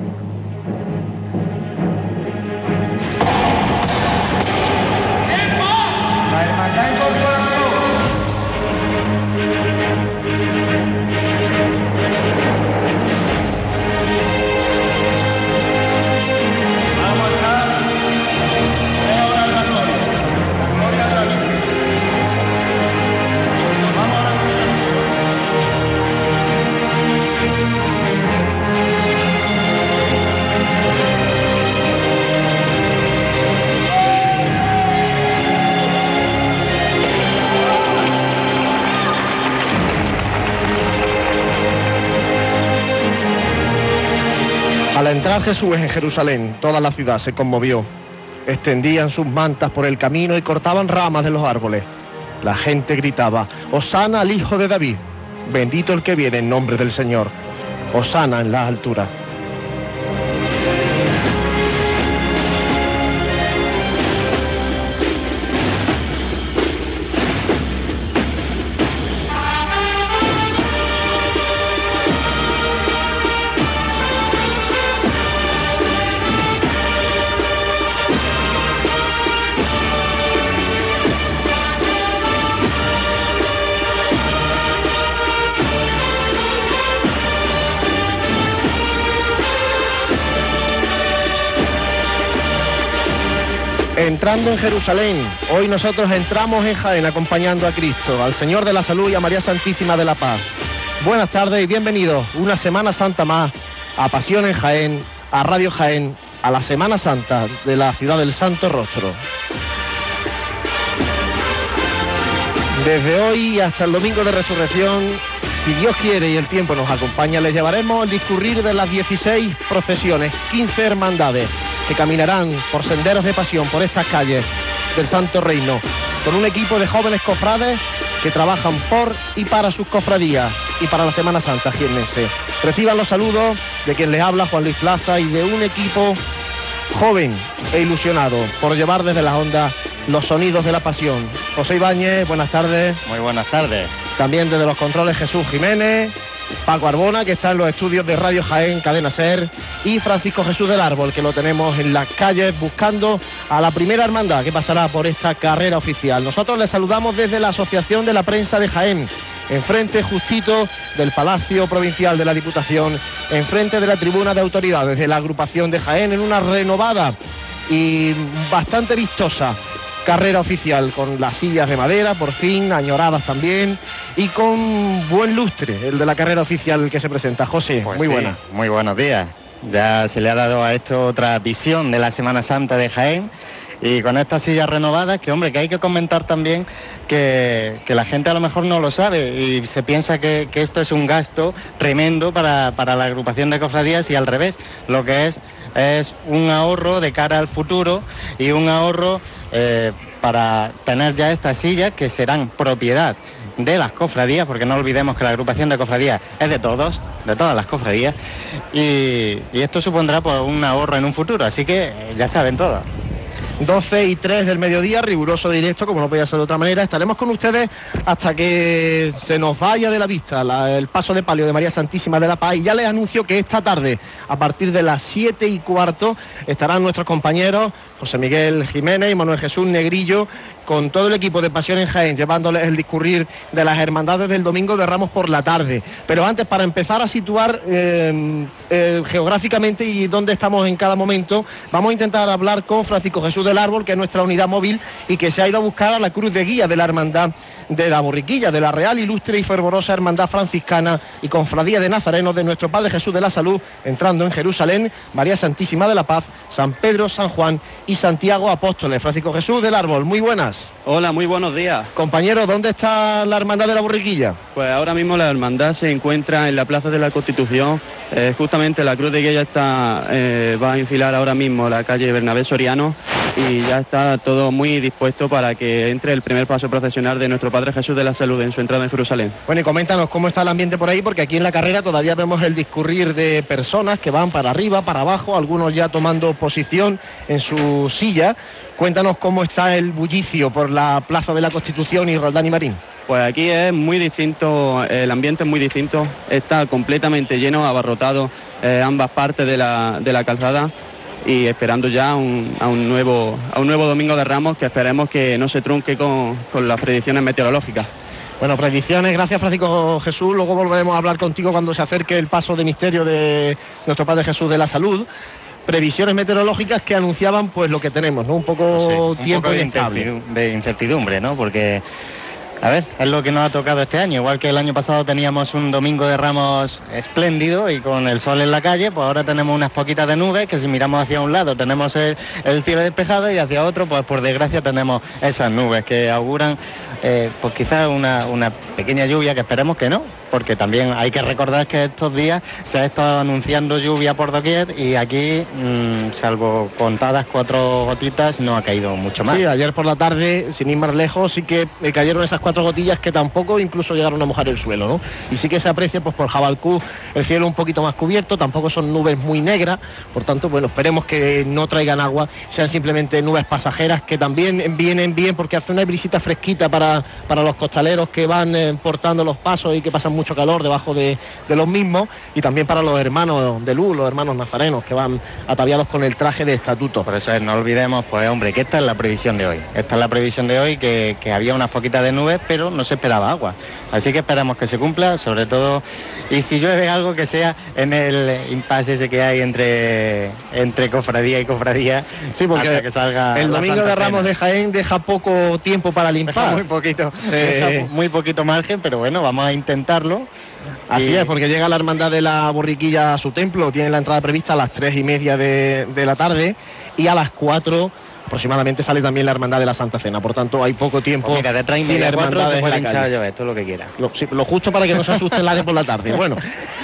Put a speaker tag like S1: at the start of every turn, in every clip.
S1: Al entrar Jesús en Jerusalén, toda la ciudad se conmovió. Extendían sus mantas por el camino y cortaban ramas de los árboles. La gente gritaba, Osana al Hijo de David, bendito el que viene en nombre del Señor. Osana en las alturas. Entrando en Jerusalén, hoy nosotros entramos en Jaén acompañando a Cristo, al Señor de la Salud y a María Santísima de la Paz. Buenas tardes y bienvenidos una Semana Santa más a Pasión en Jaén, a Radio Jaén, a la Semana Santa de la ciudad del Santo Rostro. Desde hoy hasta el domingo de resurrección, si Dios quiere y el tiempo nos acompaña, les llevaremos el discurrir de las 16 procesiones, 15 hermandades que caminarán por senderos de pasión por estas calles del Santo Reino, con un equipo de jóvenes cofrades que trabajan por y para sus cofradías y para la Semana Santa jiennense. Reciban los saludos de quien les habla Juan Luis Plaza y de un equipo joven e ilusionado por llevar desde las ondas los sonidos de la pasión. José Ibáñez, buenas tardes.
S2: Muy buenas tardes.
S1: También desde los controles Jesús Jiménez, Paco Arbona, que está en los estudios de Radio Jaén, Cadena Ser, y Francisco Jesús del Árbol, que lo tenemos en las calles buscando a la primera hermandad que pasará por esta carrera oficial. Nosotros les saludamos desde la Asociación de la Prensa de Jaén, enfrente justito del Palacio Provincial de la Diputación, enfrente de la Tribuna de Autoridades de la agrupación de Jaén, en una renovada y bastante vistosa carrera oficial con las sillas de madera, por fin, añoradas también, y con buen lustre, el de la carrera oficial que se presenta. José,
S2: Pues
S1: muy
S2: sí,
S1: buena.
S2: Muy buenos días. Ya se le ha dado a esto otra visión de la Semana Santa de Jaén. Y con estas sillas renovadas, que hombre, que hay que comentar también que, que la gente a lo mejor no lo sabe y se piensa que, que esto es un gasto tremendo para, para la agrupación de cofradías y al revés, lo que es es un ahorro de cara al futuro y un ahorro eh, para tener ya estas sillas que serán propiedad de las cofradías, porque no olvidemos que la agrupación de cofradías es de todos, de todas las cofradías, y, esto supondrá pues, un ahorro en un futuro, así que eh, ya saben todos.
S1: 12 y 3 del mediodía, riguroso directo, como no podía ser de otra manera. Estaremos con ustedes hasta que se nos vaya de la vista el paso de palio de María Santísima de la Paz. Y ya les anuncio que esta tarde, a partir de las 7 y cuarto, estarán nuestros compañeros José Miguel Jiménez y Manuel Jesús Negrillo con todo el equipo de Pasión en Jaén, llevándoles el discurrir de las hermandades del domingo de Ramos por la tarde. Pero antes, para empezar a situar eh, eh, geográficamente y dónde estamos en cada momento, vamos a intentar hablar con Francisco Jesús del Árbol, que es nuestra unidad móvil y que se ha ido a buscar a la cruz de guía de la hermandad de la Borriquilla, de la Real, Ilustre y Fervorosa Hermandad Franciscana y Confradía de Nazarenos de nuestro Padre Jesús de la Salud, entrando en Jerusalén, María Santísima de la Paz, San Pedro, San Juan y Santiago Apóstoles. Francisco Jesús del Árbol, muy buenas.
S3: Hola, muy buenos días.
S1: Compañero, ¿dónde está la Hermandad de la Borriquilla?
S3: Pues ahora mismo la hermandad se encuentra en la Plaza de la Constitución. Eh, justamente la cruz de guía ya está, eh, va a enfilar ahora mismo la calle Bernabé Soriano y ya está todo muy dispuesto para que entre el primer paso procesional de nuestro Padre Jesús de la Salud en su entrada en Jerusalén.
S1: Bueno, y coméntanos cómo está el ambiente por ahí, porque aquí en la carrera todavía vemos el discurrir de personas que van para arriba, para abajo, algunos ya tomando posición en su silla. Cuéntanos cómo está el bullicio por la Plaza de la Constitución y Roldán y Marín.
S3: Pues aquí es muy distinto, el ambiente es muy distinto, está completamente lleno, abarrotado eh, ambas partes de la, de la calzada y esperando ya un, a, un nuevo, a un nuevo Domingo de Ramos que esperemos que no se trunque con, con las predicciones meteorológicas.
S1: Bueno, predicciones, gracias Francisco Jesús. Luego volveremos a hablar contigo cuando se acerque el paso de misterio de nuestro Padre Jesús de la Salud. Previsiones meteorológicas que anunciaban pues lo que tenemos, ¿no? Un poco
S2: Sí,
S1: tiempo
S2: poco de incertidumbre, ¿no? Porque, a ver, es lo que nos ha tocado este año. Igual que el año pasado teníamos un domingo de ramos espléndido y con el sol en la calle, pues ahora tenemos unas poquitas de nubes que si miramos hacia un lado tenemos el, el cielo despejado y hacia otro, pues por desgracia tenemos esas nubes que auguran, eh, pues quizás una, una pequeña lluvia que esperemos que no, porque también hay que recordar que estos días se ha estado anunciando lluvia por doquier y aquí, mm, salvo contadas cuatro gotitas, no ha caído mucho más.
S1: Sí, ayer por la tarde, sin ir más lejos, sí que eh, cayeron esas cuatro gotillas que tampoco incluso llegaron a mojar el suelo, ¿no? Y sí que se aprecia pues por Jabalcú el cielo un poquito más cubierto, tampoco son nubes muy negras, por tanto, bueno, esperemos que no traigan agua, sean simplemente nubes pasajeras que también vienen bien porque hace una brisita fresquita para, para los costaleros que van eh, portando los pasos y que pasan mucho calor debajo de, de los mismos y también para los hermanos de luz, los hermanos nazarenos que van ataviados con el traje de estatuto.
S2: Por eso es, no olvidemos, pues hombre, que esta es la previsión de hoy. Esta es la previsión de hoy, que, que había unas poquitas de nubes, pero no se esperaba agua. Así que esperamos que se cumpla, sobre todo, y si llueve algo que sea en el impasse ese que hay entre, entre cofradía y cofradía,
S1: Sí, porque
S2: hasta que salga
S1: el domingo de Ramos de Jaén deja poco tiempo para
S2: Deja
S1: limpar.
S2: muy poquito,
S1: Sí.
S2: deja muy poquito margen, pero bueno, vamos a intentarlo.
S1: Así
S2: Y-
S1: es, porque llega la hermandad de la borriquilla a su templo, tiene la entrada prevista a las tres y media de, de la tarde y a las cuatro aproximadamente sale también la hermandad de la Santa Cena. Por tanto, hay poco tiempo
S2: Pues mira, de tres y media a cuatro se puede hinchar
S1: calle.
S2: llover, todo lo que quiera.
S1: Lo, sí, lo justo para que no se asusten la de por la tarde. Bueno,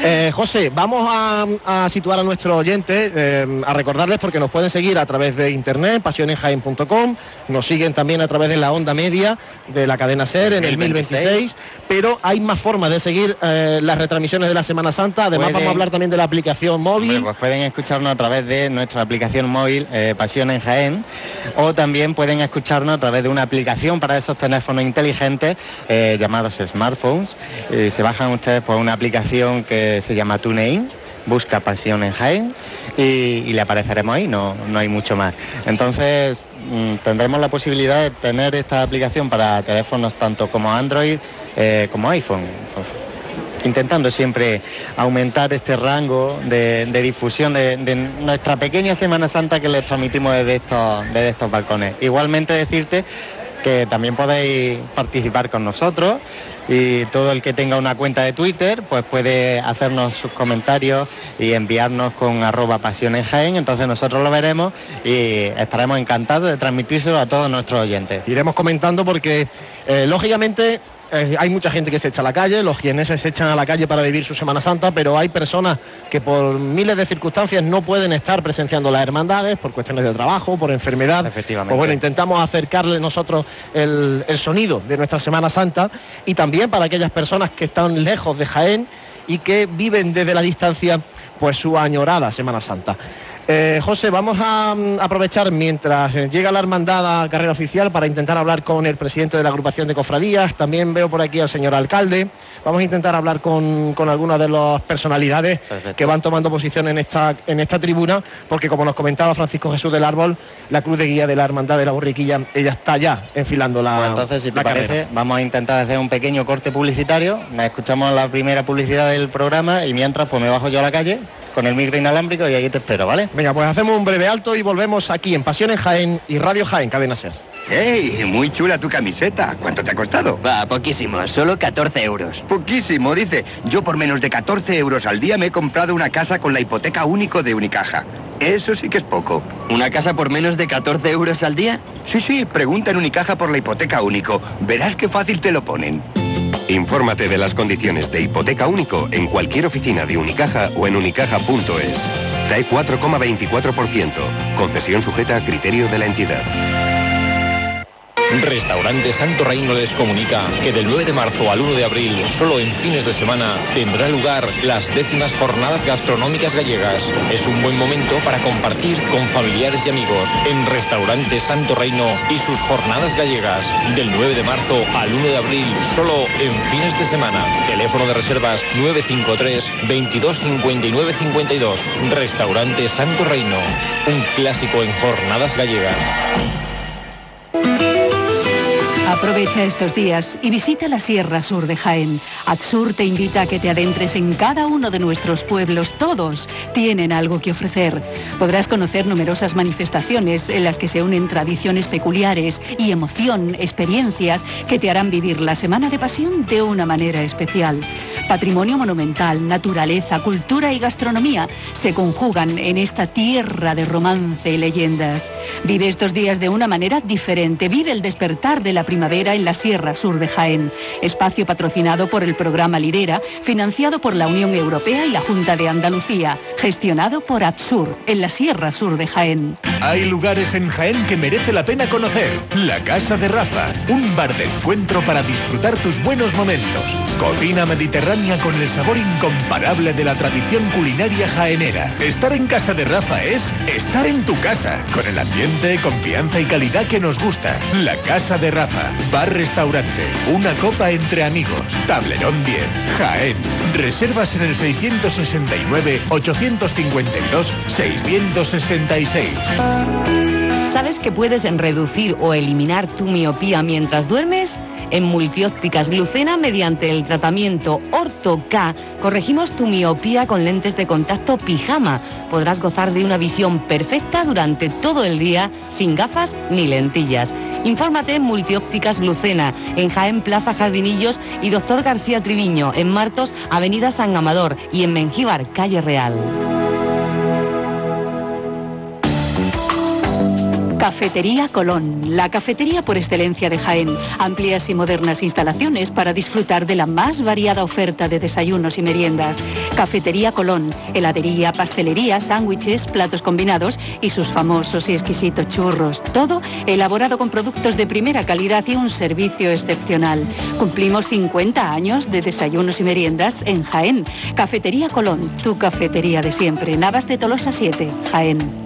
S1: eh, José, vamos a, a situar a nuestros oyentes, eh, a recordarles porque nos pueden seguir a través de internet, pasionesjaen.com, nos siguen también a través de la onda media de la cadena SER en el 1026, pero hay más formas de seguir eh, las retransmisiones de la Semana Santa. Además,
S2: Pueden-
S1: vamos a hablar también de la aplicación móvil.
S2: Hombre, pues pueden escucharnos a través de nuestra aplicación móvil eh, Pasión en Jaén o también pueden escucharnos a través de una aplicación para esos teléfonos inteligentes eh, llamados smartphones. Eh, se bajan ustedes por una aplicación que se llama TuneIn. Busca Pasión en Jaén y, le apareceremos ahí, no, no hay mucho más. Entonces mm, tendremos la posibilidad de tener esta aplicación para teléfonos tanto como Android eh, como iPhone. Entonces, intentando siempre aumentar este rango de, difusión de, nuestra pequeña Semana Santa que les transmitimos desde estos balcones. Igualmente decirte que también podéis participar con nosotros y todo el que tenga una cuenta de Twitter pues puede hacernos sus comentarios y enviarnos con arroba entonces nosotros lo veremos y estaremos encantados de transmitírselo a todos nuestros oyentes.
S1: Iremos comentando porque, eh, lógicamente, eh, hay mucha gente que se echa a la calle, los quieneses se echan a la calle para vivir su Semana Santa, pero hay personas que por miles de circunstancias no pueden estar presenciando las hermandades, por cuestiones de trabajo, por enfermedad.
S2: Efectivamente.
S1: Pues bueno, intentamos acercarle nosotros el, el sonido de nuestra Semana Santa y también para aquellas personas que están lejos de Jaén y que viven desde la distancia pues su añorada Semana Santa. Eh, José, vamos a mm, aprovechar mientras eh, llega la hermandad a carrera oficial para intentar hablar con el presidente de la agrupación de cofradías. También veo por aquí al señor alcalde. Vamos a intentar hablar con, con algunas de las personalidades
S2: Perfecto.
S1: que van tomando posición en esta, en esta tribuna, porque como nos comentaba Francisco Jesús del Árbol, la cruz de guía de la hermandad de la borriquilla, ella está ya enfilando la.
S2: Pues entonces, si te parece,
S1: carrera.
S2: vamos a intentar hacer un pequeño corte publicitario. Nos escuchamos la primera publicidad del programa y mientras, pues me bajo yo a la calle con el micro inalámbrico y aquí te espero, ¿vale?
S1: Venga, pues hacemos un breve alto y volvemos aquí en Pasión en Jaén y Radio Jaén, Cadena Ser.
S4: ¡Ey! Muy chula tu camiseta. ¿Cuánto te ha costado?
S5: Va, poquísimo, solo 14 euros.
S4: Poquísimo, dice. Yo por menos de 14 euros al día me he comprado una casa con la hipoteca único de Unicaja. Eso sí que es poco.
S5: ¿Una casa por menos de 14 euros al día?
S4: Sí, sí, pregunta en Unicaja por la hipoteca único. Verás qué fácil te lo ponen.
S6: Infórmate de las condiciones de hipoteca único en cualquier oficina de Unicaja o en unicaja.es. TAE 4,24%. Concesión sujeta a criterio de la entidad.
S7: Restaurante Santo Reino les comunica que del 9 de marzo al 1 de abril, solo en fines de semana, tendrá lugar las décimas jornadas gastronómicas gallegas. Es un buen momento para compartir con familiares y amigos en Restaurante Santo Reino y sus jornadas gallegas. Del 9 de marzo al 1 de abril, solo en fines de semana. Teléfono de reservas 953 2259 52. Restaurante Santo Reino. Un clásico en jornadas gallegas.
S8: Aprovecha estos días y visita la Sierra Sur de Jaén. Atsur te invita a que te adentres en cada uno de nuestros pueblos. Todos tienen algo que ofrecer. Podrás conocer numerosas manifestaciones en las que se unen tradiciones peculiares y emoción, experiencias que te harán vivir la Semana de Pasión de una manera especial. Patrimonio monumental, naturaleza, cultura y gastronomía se conjugan en esta tierra de romance y leyendas. Vive estos días de una manera diferente. Vive el despertar de la primavera en la Sierra Sur de Jaén. Espacio patrocinado por el programa Lidera, financiado por la Unión Europea y la Junta de Andalucía. Gestionado por Atsur, en la Sierra Sur de Jaén.
S9: Hay lugares en Jaén que merece la pena conocer. La Casa de Rafa, un bar de encuentro para disfrutar tus buenos momentos. Cocina mediterránea con el sabor incomparable de la tradición culinaria jaenera. Estar en Casa de Rafa es estar en tu casa, con el ambiente, confianza y calidad que nos gusta. La Casa de Rafa, bar-restaurante, una copa entre amigos. Tablerón 10, Jaén. Reservas en el 662-852-666.
S10: ¿Sabes que puedes reducir o eliminar tu miopía mientras duermes? En Multiópticas Lucena, mediante el tratamiento Orto K, corregimos tu miopía con lentes de contacto pijama. Podrás gozar de una visión perfecta durante todo el día, sin gafas ni lentillas. Infórmate en Multiópticas Lucena, en Jaén Plaza Jardinillos y Doctor García Triviño, en Martos, Avenida San Amador y en Mengíbar, Calle Real.
S8: Cafetería Colón, la cafetería por excelencia de Jaén. Amplias y modernas instalaciones para disfrutar de la más variada oferta de desayunos y meriendas. Cafetería Colón, heladería, pastelería, sándwiches, platos combinados y sus famosos y exquisitos churros. Todo elaborado con productos de primera calidad y un servicio excepcional. Cumplimos 50 años de desayunos y meriendas en Jaén. Cafetería Colón, tu cafetería de siempre. Navas de Tolosa 7, Jaén.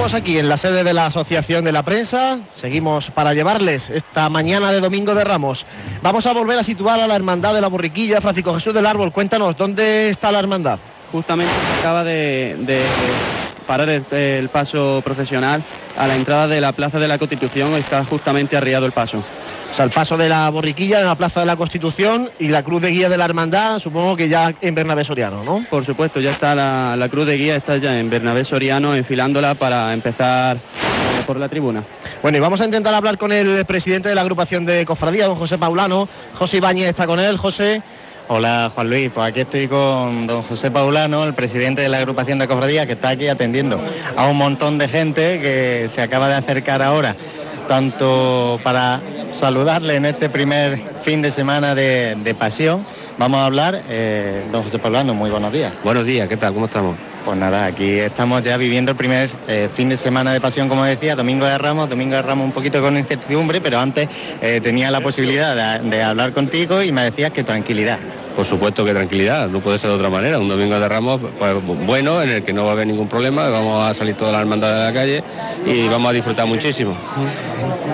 S1: Seguimos aquí en la sede de la Asociación de la Prensa, seguimos para llevarles esta mañana de Domingo de Ramos. Vamos a volver a situar a la Hermandad de la Borriquilla, Francisco Jesús del Árbol, cuéntanos, ¿dónde está la Hermandad?
S3: Justamente acaba de, parar el, el paso profesional a la entrada de la Plaza de la Constitución, está justamente arriado el paso.
S1: O sea, el paso de la borriquilla en la Plaza de la Constitución y la cruz de guía de la hermandad, supongo que ya en Bernabé Soriano, ¿no?
S3: Por supuesto, ya está la, la cruz de guía, está ya en Bernabé Soriano, enfilándola para empezar por la tribuna.
S1: Bueno, y vamos a intentar hablar con el presidente de la agrupación de cofradía, don José Paulano. José Ibáñez está con él. José.
S2: Hola Juan Luis, pues aquí estoy con don José Paulano, el presidente de la agrupación de cofradías, que está aquí atendiendo a un montón de gente que se acaba de acercar ahora, tanto para saludarle en este primer fin de semana de, pasión. Vamos a hablar, eh, don José Paulano, muy buenos días.
S11: Buenos días, ¿qué tal? ¿Cómo estamos?
S2: Pues nada, aquí estamos ya viviendo el primer eh, fin de semana de pasión, como decía, Domingo de Ramos, Domingo de Ramos un poquito con incertidumbre, pero antes eh, tenía la posibilidad de, de hablar contigo y me decías que tranquilidad.
S11: Por supuesto que tranquilidad, no puede ser de otra manera. Un domingo de Ramos pues, bueno, en el que no va a haber ningún problema, vamos a salir toda la hermandad de la calle y vamos a disfrutar muchísimo.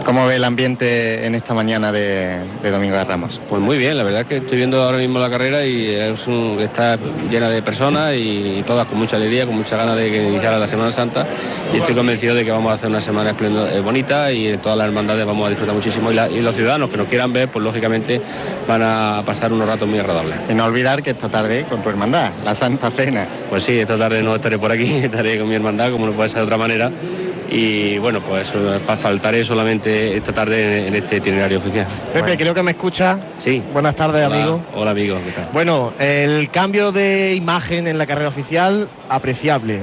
S2: ¿Cómo ve el ambiente en esta mañana de, de Domingo de Ramos?
S11: Pues muy bien, la verdad es que estoy viendo ahora mismo la carrera y es un- está llena de personas y, todas con mucha alegría, con mucha ganas de que iniciara la Semana Santa y estoy convencido de que vamos a hacer una semana eh, bonita y en todas las hermandades vamos a disfrutar muchísimo y, la- y los ciudadanos que nos quieran ver, pues lógicamente van a pasar unos ratos muy agradables.
S2: Y no olvidar que esta tarde con tu hermandad, la Santa Cena.
S11: Pues sí, esta tarde no estaré por aquí, estaré con mi hermandad, como no puede ser de otra manera. Y bueno, pues faltaré solamente esta tarde en, este itinerario oficial.
S1: Pepe, creo que me escucha.
S11: Sí.
S1: Buenas tardes,
S11: Hola,
S1: amigo.
S11: Hola, amigo, ¿qué tal?
S1: Bueno, el cambio de imagen en la carrera oficial, apreciable.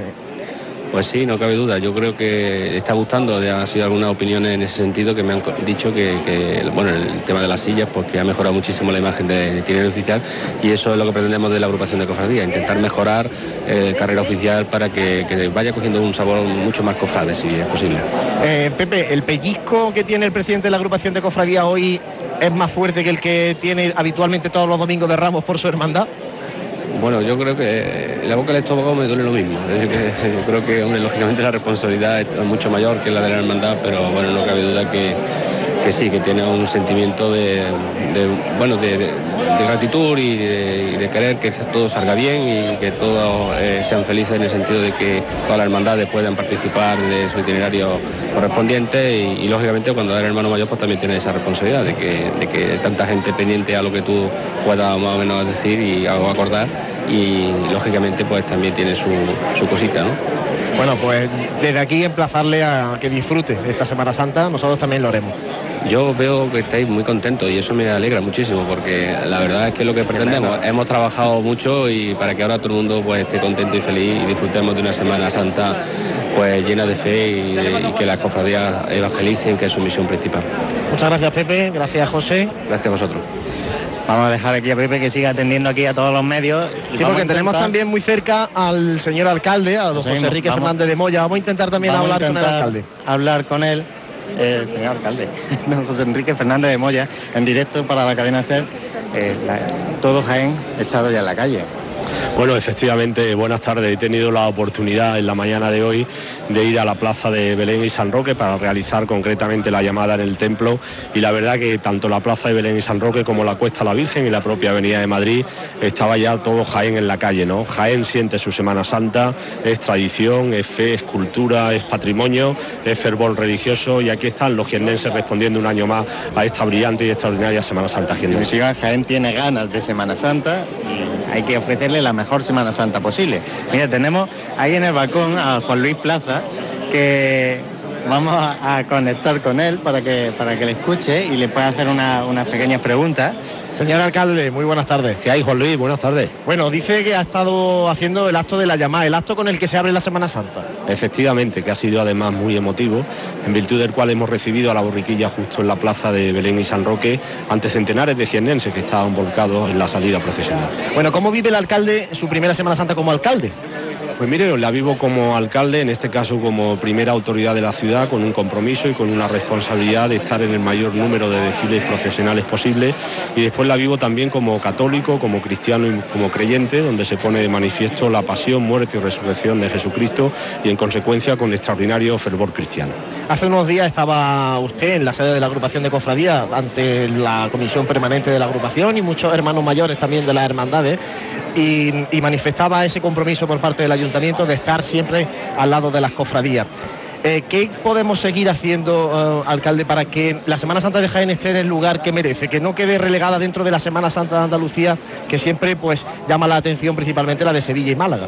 S11: Pues sí, no cabe duda. Yo creo que está gustando. Ha sido algunas opiniones en ese sentido que me han dicho que, bueno, el tema de las sillas, pues que ha mejorado muchísimo la imagen de, de itinerario oficial y eso es lo que pretendemos de la agrupación de cofradía, intentar mejorar eh, carrera oficial para que, vaya cogiendo un sabor mucho más cofrade, si es posible.
S1: Eh, Pepe, ¿el pellizco que tiene el presidente de la agrupación de cofradía hoy es más fuerte que el que tiene habitualmente todos los domingos de Ramos por su hermandad?
S11: Bueno, yo creo que la boca del estómago me duele lo mismo. Yo creo que, hombre, lógicamente, la responsabilidad es mucho mayor que la de la hermandad, pero bueno, no cabe duda que, que sí, que tiene un sentimiento de, bueno, de- de gratitud y de, querer que todo salga bien y que todos eh, sean felices en el sentido de que todas las hermandades puedan participar de su itinerario correspondiente y, lógicamente cuando eres hermano mayor pues también tienes esa responsabilidad de que, de que tanta gente pendiente a lo que tú puedas más o menos decir y o acordar y lógicamente pues también tiene su, su cosita, ¿no?
S1: Bueno, pues desde aquí emplazarle a que disfrute esta Semana Santa, nosotros también lo haremos.
S11: Yo veo que estáis muy contentos y eso me alegra muchísimo porque la verdad es que es lo que pretendemos. Hemos trabajado mucho y para que ahora todo el mundo pues esté contento y feliz y disfrutemos de una Semana Santa pues llena de fe y, de- y que las cofradías evangelicen, que es su misión principal.
S1: Muchas gracias Pepe, gracias José.
S11: Gracias a vosotros.
S2: Vamos a dejar aquí a Pepe que siga atendiendo aquí a todos los medios.
S1: Sí, porque tenemos
S2: intentar-
S1: también muy cerca al señor alcalde, a don José Enrique
S2: vamos-
S1: Fernández de Moya. Vamos a intentar también
S2: Vamos a
S1: hablar con el alcalde.
S2: Hablar con él, eh, señor alcalde, don José Enrique Fernández de Moya, en directo para la cadena SER, eh, la- todo Jaén echado ya en la calle.
S12: Bueno, efectivamente, buenas tardes. He tenido la oportunidad en la mañana de hoy de ir a la plaza de Belén y San Roque para realizar concretamente la llamada en el templo y la verdad que tanto la plaza de Belén y San Roque como la Cuesta la Virgen y la propia Avenida de Madrid estaba ya todo Jaén en la calle, ¿no? Jaén siente su Semana Santa, es tradición, es fe, es cultura, es patrimonio, es fervor religioso y aquí están los jiennenses respondiendo un año más a esta brillante y extraordinaria Semana Santa
S2: En
S12: jiennense.
S2: Jaén tiene ganas de Semana Santa y hay que ofrecerle la mejor Semana Santa posible. Mira, tenemos ahí en el balcón a Juan Luis Plaza que vamos a, conectar con él para que, para que le escuche y le pueda hacer una- unas pequeñas preguntas.
S1: Señor alcalde, muy buenas tardes.
S12: ¿Qué hay, Juan Luis? Buenas tardes.
S1: Bueno, dice que ha estado haciendo el acto de la llamada, el acto con el que se abre la Semana Santa.
S12: Efectivamente, que ha sido además muy emotivo, en virtud del cual hemos recibido a la borriquilla justo en la plaza de Belén y San Roque ante centenares de jiennenses que estaban volcados en la salida procesional.
S1: Bueno, ¿cómo vive el alcalde su primera Semana Santa como alcalde?
S12: Pues mire, la vivo como alcalde, en este caso como primera autoridad de la ciudad, con un compromiso y con una responsabilidad de estar en el mayor número de desfiles profesionales posible. Y después la vivo también como católico, como cristiano y como creyente, donde se pone de manifiesto la pasión, muerte y resurrección de Jesucristo y en consecuencia con extraordinario fervor cristiano.
S1: Hace unos días estaba usted en la sede de la agrupación de cofradía ante la comisión permanente de la agrupación y muchos hermanos mayores también de las hermandades y, y manifestaba ese compromiso por parte del de estar siempre al lado de las cofradías. Eh, ¿Qué podemos seguir haciendo, eh, alcalde, para que la Semana Santa de Jaén esté en el lugar que merece, que no quede relegada dentro de la Semana Santa de Andalucía, que siempre pues llama la atención principalmente la de Sevilla y Málaga?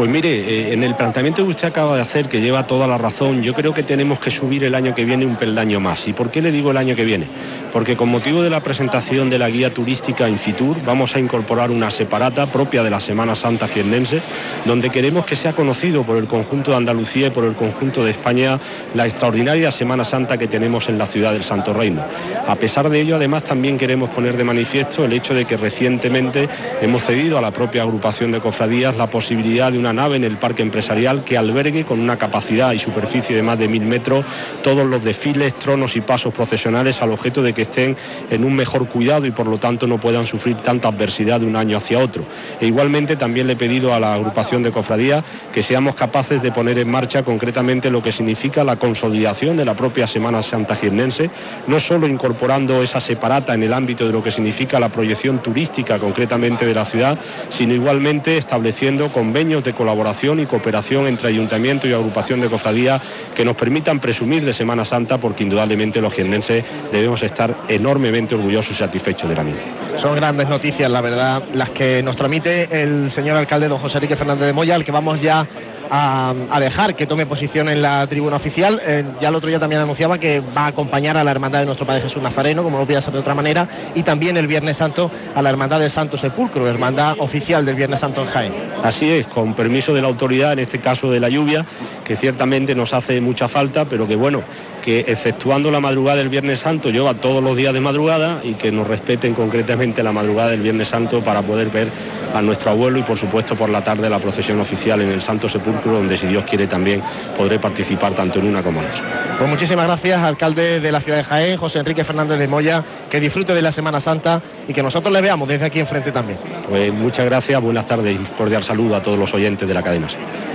S12: Pues mire, eh, en el planteamiento que usted acaba de hacer, que lleva toda la razón, yo creo que tenemos que subir el año que viene un peldaño más. ¿Y por qué le digo el año que viene? Porque con motivo de la presentación de la guía turística Infitur, vamos a incorporar una separata propia de la Semana Santa jiennense, donde queremos que sea conocido por el conjunto de Andalucía y por el conjunto de España la extraordinaria Semana Santa que tenemos en la ciudad del Santo Reino. A pesar de ello, además, también queremos poner de manifiesto el hecho de que recientemente hemos cedido a la propia agrupación de cofradías la posibilidad de una nave en el parque empresarial que albergue con una capacidad y superficie de más de mil metros todos los desfiles, tronos y pasos procesionales al objeto de que estén en un mejor cuidado y por lo tanto no puedan sufrir tanta adversidad de un año hacia otro. E igualmente también le he pedido a la agrupación de cofradías que seamos capaces de poner en marcha concretamente lo que significa la consolidación de la propia Semana Santa Jiennense, no solo incorporando esa separata en el ámbito de lo que significa la proyección turística concretamente de la ciudad, sino igualmente estableciendo convenios de colaboración y cooperación entre ayuntamiento y agrupación de cofradías que nos permitan presumir de Semana Santa porque indudablemente los jiennenses debemos estar enormemente orgullosos y satisfechos de la misma.
S1: Son grandes noticias, la verdad, las que nos transmite el señor alcalde don José Enrique Fernández de Moya, al que vamos ya a, dejar que tome posición en la tribuna oficial. Eh, ya el otro día también anunciaba que va a acompañar a la Hermandad de nuestro Padre Jesús Nazareno, como no podía ser de otra manera, y también el Viernes Santo a la Hermandad del Santo Sepulcro, hermandad oficial del Viernes Santo en Jaén.
S12: Así es, con permiso de la autoridad, en este caso de la lluvia, que ciertamente nos hace mucha falta, pero que bueno, que efectuando la madrugada del Viernes Santo lleva todos los días de madrugada y que nos respeten concretamente la madrugada del Viernes Santo para poder ver a nuestro abuelo y por supuesto por la tarde la procesión oficial en el Santo Sepulcro, donde si Dios quiere también podré participar tanto en una como en otra.
S1: Pues muchísimas gracias, alcalde de la ciudad de Jaén, José Enrique Fernández de Moya, que disfrute de la Semana Santa y que nosotros le veamos desde aquí enfrente también.
S12: Pues muchas gracias, buenas tardes y cordial saludo a todos los oyentes de la cadena.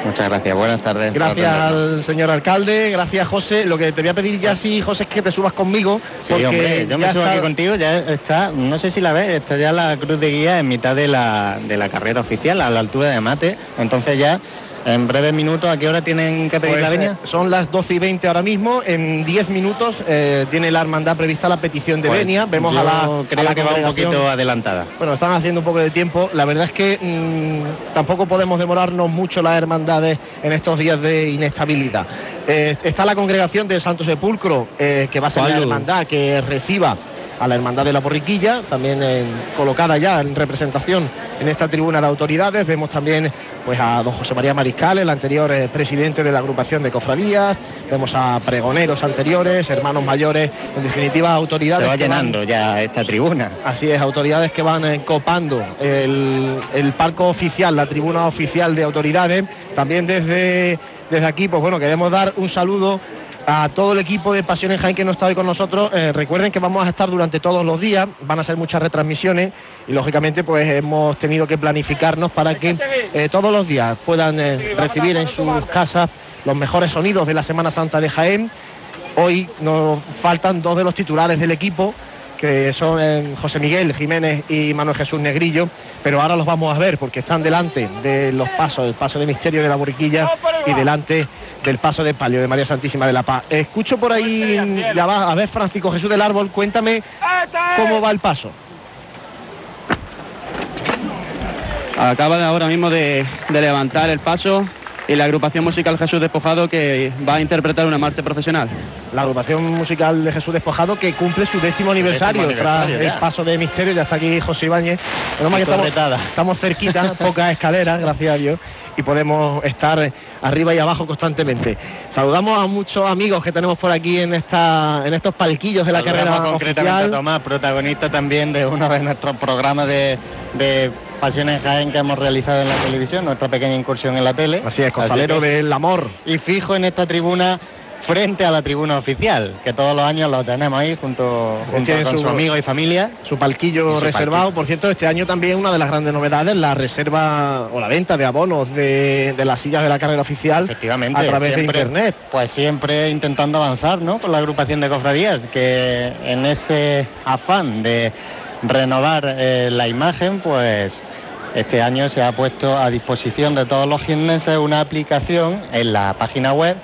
S2: Muchas gracias, buenas tardes.
S1: Gracias al señor alcalde, gracias José. Lo que te voy a pedir ya sí, José, que te subas conmigo.
S2: Sí, hombre, yo me subo
S1: está-
S2: aquí contigo, ya está, no sé si la ves, está ya la cruz de guía en mitad de la, de la carrera oficial, a la altura de Mate, entonces ya en breves minutos, ¿a qué hora tienen que pedir
S1: Pues,
S2: la venia?
S1: eh, son las 12 y 20 ahora mismo. En 10 minutos eh, tiene la hermandad prevista la petición de
S2: Pues,
S1: venia. Vemos
S2: yo
S1: a la,
S2: creo
S1: a la
S2: que va un poquito adelantada.
S1: Bueno, están haciendo un poco de tiempo. La verdad es que mm, tampoco podemos demorarnos mucho las hermandades en estos días de inestabilidad. Eh, está la congregación del Santo Sepulcro, que va a ser la hermandad que reciba a la hermandad de la borriquilla, también en- colocada ya en representación en esta tribuna de autoridades. Vemos también pues a don José María Mariscal, el anterior eh, presidente de la agrupación de cofradías. Vemos a pregoneros anteriores, hermanos mayores, en definitiva autoridades.
S2: Se va
S1: van-
S2: llenando ya esta tribuna.
S1: Así es, autoridades que van eh, copando el, el palco oficial, la tribuna oficial de autoridades. También desde, desde aquí, pues bueno, queremos dar un saludo a todo el equipo de Pasión en Jaén que no está hoy con nosotros. Eh, recuerden que vamos a estar durante todos los días, van a ser muchas retransmisiones y lógicamente pues hemos tenido que planificarnos para que eh, todos los días puedan eh, recibir en sus casas los mejores sonidos de la Semana Santa de Jaén. Hoy nos faltan dos de los titulares del equipo, que son José Miguel Jiménez y Manuel Jesús Negrillo, pero ahora los vamos a ver porque están delante de los pasos, el paso de misterio de la borriquilla y delante del paso de palio de María Santísima de la Paz. Escucho por ahí, ya va, a ver Francisco Jesús del Árbol, cuéntame cómo va el paso.
S3: Acaba de ahora mismo de, de levantar el paso y la agrupación musical Jesús Despojado que va a interpretar una marcha profesional.
S1: La agrupación musical de Jesús Despojado que cumple su décimo aniversario,
S3: aniversario,
S1: tras
S3: ya.
S1: el paso de misterio. Ya está aquí José Ibáñez. Menos que estamos, estamos cerquita, pocas escaleras, gracias a Dios, y podemos estar arriba y abajo constantemente. Saludamos a muchos amigos que tenemos por aquí en esta en estos palquillos de la
S2: Saludamos
S1: carrera
S2: concretamente
S1: oficial.
S2: a Tomás, protagonista también de uno de nuestros programas de, de Pasiones Jaén que hemos realizado en la televisión, nuestra pequeña incursión en la tele.
S1: Así es, costalero
S2: que-
S1: del amor.
S2: Y fijo en esta tribuna frente a la tribuna oficial, que todos los años lo tenemos ahí junto, junto
S1: Tiene
S2: con su, amigo y familia.
S1: Su palquillo
S2: su
S1: reservado.
S2: palquillo.
S1: Por cierto, este año también una de las grandes novedades, la reserva o la venta de abonos de, de las sillas de la carrera oficial
S2: Efectivamente,
S1: a través
S2: siempre-
S1: de internet.
S2: Pues siempre intentando avanzar, ¿no? Con la agrupación de cofradías, que en ese afán de renovar eh, la imagen, pues este año se ha puesto a disposición de todos los jienenses una aplicación en la página web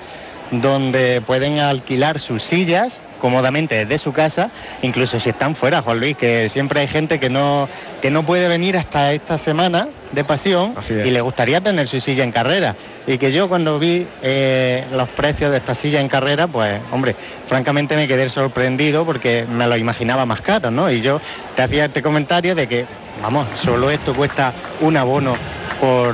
S2: donde pueden alquilar sus sillas cómodamente desde su casa, incluso si están fuera, Juan Luis, que siempre hay gente que no, que no puede venir hasta esta semana de pasión y le gustaría tener su silla en carrera. Y que yo cuando vi eh, los precios de esta silla en carrera, pues hombre, francamente me quedé sorprendido porque me lo imaginaba más caro, ¿no? Y yo te hacía este comentario de que, vamos, solo esto cuesta un abono por,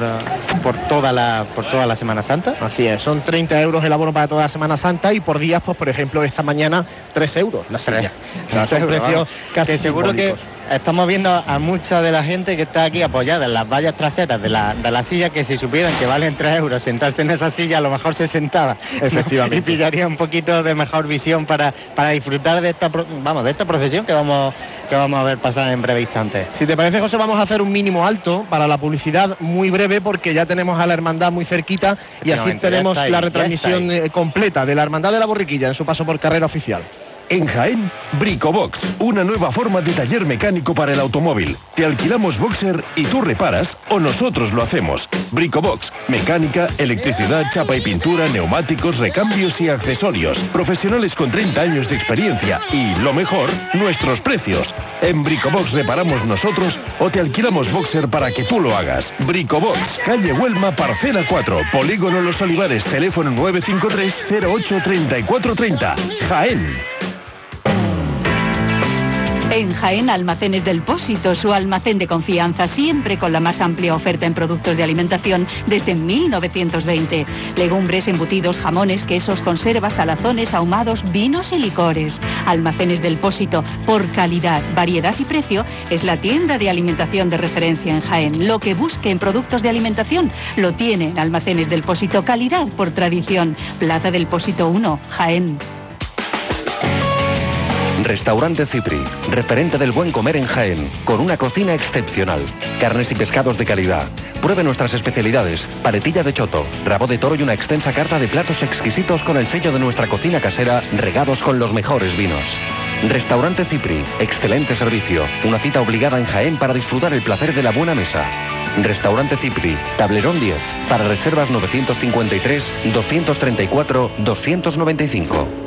S2: por, toda, la, por toda la Semana Santa.
S1: Así es, son 30 euros el abono para toda la Semana Santa y por días, pues por ejemplo, esta mañana 3 euros la silla. Precios casi
S2: que seguro que. Estamos viendo a mucha de la gente que está aquí apoyada en las vallas traseras de la, de la silla que si supieran que valen 3 euros sentarse en esa silla a lo mejor se sentaba
S1: Efectivamente.
S2: y pillaría un poquito de mejor visión para, para disfrutar de esta vamos de esta procesión que vamos que vamos a ver pasar en breve instante
S1: Si te parece, José, vamos a hacer un mínimo alto para la publicidad muy breve porque ya tenemos a la hermandad muy cerquita y así tenemos
S2: ahí,
S1: la retransmisión eh, completa de la hermandad de la borriquilla en su paso por carrera oficial.
S13: En Jaén, Bricobox, una nueva forma de taller mecánico para el automóvil. Te alquilamos boxer y tú reparas o nosotros lo hacemos. Bricobox, mecánica, electricidad, chapa y pintura, neumáticos, recambios y accesorios. Profesionales con 30 años de experiencia y, lo mejor, nuestros precios. En Bricobox reparamos nosotros o te alquilamos boxer para que tú lo hagas. Bricobox, calle Huelma, parcela 4, Polígono Los Olivares, teléfono 953 08 3430. Jaén.
S8: En Jaén Almacenes del Pósito, su almacén de confianza, siempre con la más amplia oferta en productos de alimentación desde 1920. Legumbres, embutidos, jamones, quesos, conservas, salazones, ahumados, vinos y licores. Almacenes del Pósito, por calidad, variedad y precio, es la tienda de alimentación de referencia en Jaén. Lo que busque en productos de alimentación lo tiene en Almacenes del Pósito, calidad por tradición. Plaza del Pósito 1, Jaén.
S14: Restaurante Cipri, referente del buen comer en Jaén, con una cocina excepcional. Carnes y pescados de calidad. Pruebe nuestras especialidades, paletilla de choto, rabo de toro y una extensa carta de platos exquisitos con el sello de nuestra cocina casera, regados con los mejores vinos. Restaurante Cipri, excelente servicio, una cita obligada en Jaén para disfrutar el placer de la buena mesa. Restaurante Cipri, Tablerón 10, para reservas 953 234 295.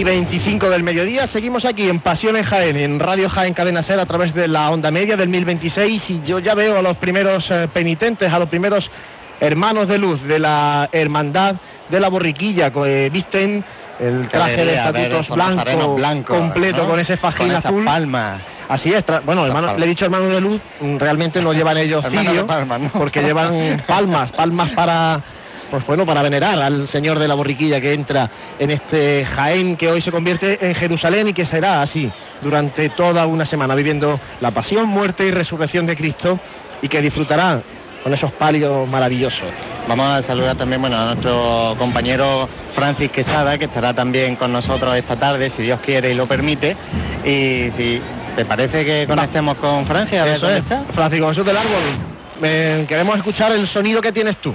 S1: Y 25 del mediodía. Seguimos aquí en Pasión en Jaén, en Radio Jaén Cadena Ser a través de la onda media del 1026 y yo ya veo a los primeros eh, penitentes, a los primeros hermanos de luz de la hermandad de la borriquilla que visten el traje de estatutos blanco,
S2: blancos,
S1: completo
S2: ¿no?
S1: con ese fajín
S2: Con
S1: azul.
S2: palmas.
S1: Así es, bueno, hermano, le he dicho hermanos de luz, mm, realmente no llevan ellos
S2: Hermanos de
S1: cirio,
S2: palmas, ¿no?
S1: porque llevan palmas, palmas para pues bueno, para venerar al Señor de la Borriquilla que entra en este Jaén que hoy se convierte en Jerusalén y que será así durante toda una semana, viviendo la pasión, muerte y resurrección de Cristo y que disfrutará con esos palios maravillosos.
S2: Vamos a saludar también bueno, a nuestro compañero Francis Quesada, que estará también con nosotros esta tarde, si Dios quiere y lo permite. Y si te parece que conectemos con Francis, a ver
S1: Eso
S2: dónde
S1: es.
S2: está.
S1: Francisco Jesús del Árbol, eh, queremos escuchar el sonido que tienes tú.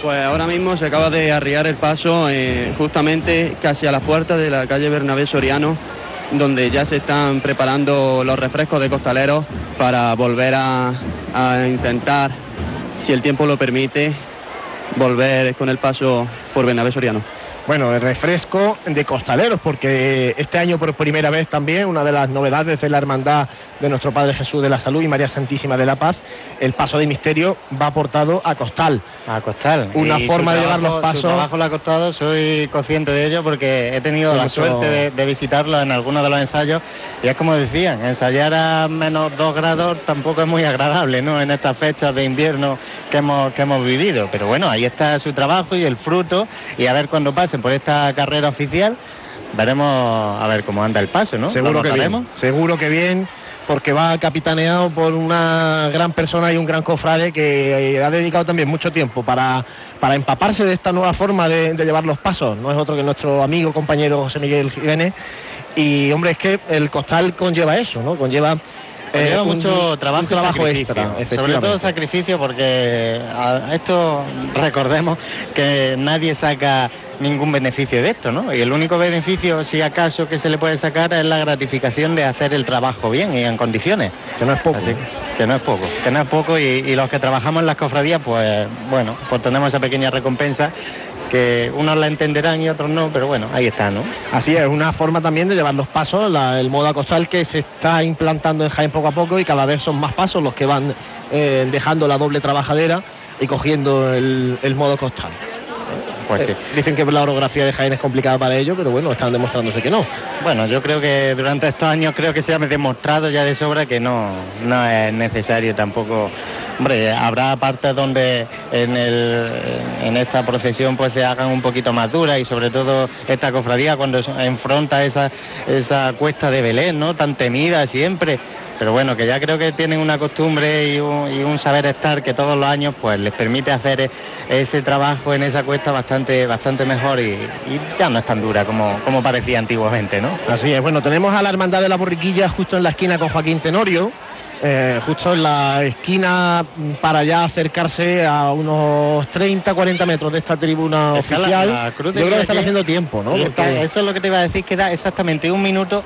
S3: Pues ahora mismo se acaba de arriar el paso eh, justamente casi a las puertas de la calle Bernabé Soriano, donde ya se están preparando los refrescos de costaleros para volver a, a intentar, si el tiempo lo permite, volver con el paso por Bernabé Soriano.
S1: Bueno, el refresco de costaleros, porque este año por primera vez también una de las novedades de la hermandad de nuestro Padre Jesús de la Salud y María Santísima de la Paz, el paso de misterio va aportado a costal.
S2: A costal.
S1: Una
S2: Y
S1: forma de llevar los pasos.
S2: Su trabajo le ha costado, soy consciente de ello porque he tenido la suerte de, de visitarlo en algunos de los ensayos y es como decían, ensayar a menos dos grados tampoco es muy agradable, ¿no? En estas fechas de invierno que hemos, que hemos vivido. Pero bueno, ahí está su trabajo y el fruto y a ver cuando pasen por esta carrera oficial, veremos a ver cómo anda el paso, ¿no?
S1: Seguro que bien. Seguro que bien, porque va capitaneado por una gran persona y un gran cofrade que eh, ha dedicado también mucho tiempo para, para empaparse de esta nueva forma de, de llevar los pasos. No es otro que nuestro amigo, compañero José Miguel Jiménez. Y hombre, es que el costal conlleva eso, ¿no? Conlleva, eh, un-
S2: mucho trabajo,
S1: un trabajo extra,
S2: Sobre todo sacrificio porque a esto recordemos que nadie saca ningún beneficio de esto, ¿no? Y el único beneficio, si acaso, que se le puede sacar es la gratificación de hacer el trabajo bien y en condiciones.
S1: Que no es poco.
S2: Así que, que no es poco, que no es poco y, y los que trabajamos en las cofradías, pues bueno, pues tenemos esa pequeña recompensa que unos la entenderán y otros no, pero bueno, ahí está, ¿no?
S1: Así es, una forma también de llevar los pasos, la- el modo costal que se está implantando en Jaén poco a poco y cada vez son más pasos los que van eh, dejando la doble trabajadera y cogiendo el, el modo costal.
S2: Pues sí.
S1: Dicen que la orografía de Jaén es complicada para ello, pero bueno, están demostrándose que no.
S2: Bueno, yo creo que durante estos años creo que se ha demostrado ya de sobra que no, no es necesario tampoco. Hombre, habrá partes donde en, el, en esta procesión pues se hagan un poquito más duras y sobre todo esta cofradía cuando enfrenta esa, esa cuesta de Belén, ¿no? Tan temida siempre. Pero bueno, que ya creo que tienen una costumbre y un, saber estar que todos los años pues les permite hacer e- ese trabajo en esa cuesta bastante, bastante mejor y, y ya no es tan dura como, como parecía antiguamente, ¿no?
S1: Así es, bueno, tenemos a la Hermandad de la Borriquilla justo en la esquina con Joaquín Tenorio, eh, justo en la esquina para ya acercarse a unos 30, 40 metros de esta tribuna
S2: Está la-
S1: oficial.
S2: la cruz de
S1: Yo creo que están
S2: aquí.
S1: haciendo tiempo, ¿no?
S2: Está-
S1: Porque-
S2: eso es lo que te iba a decir, que da exactamente un minuto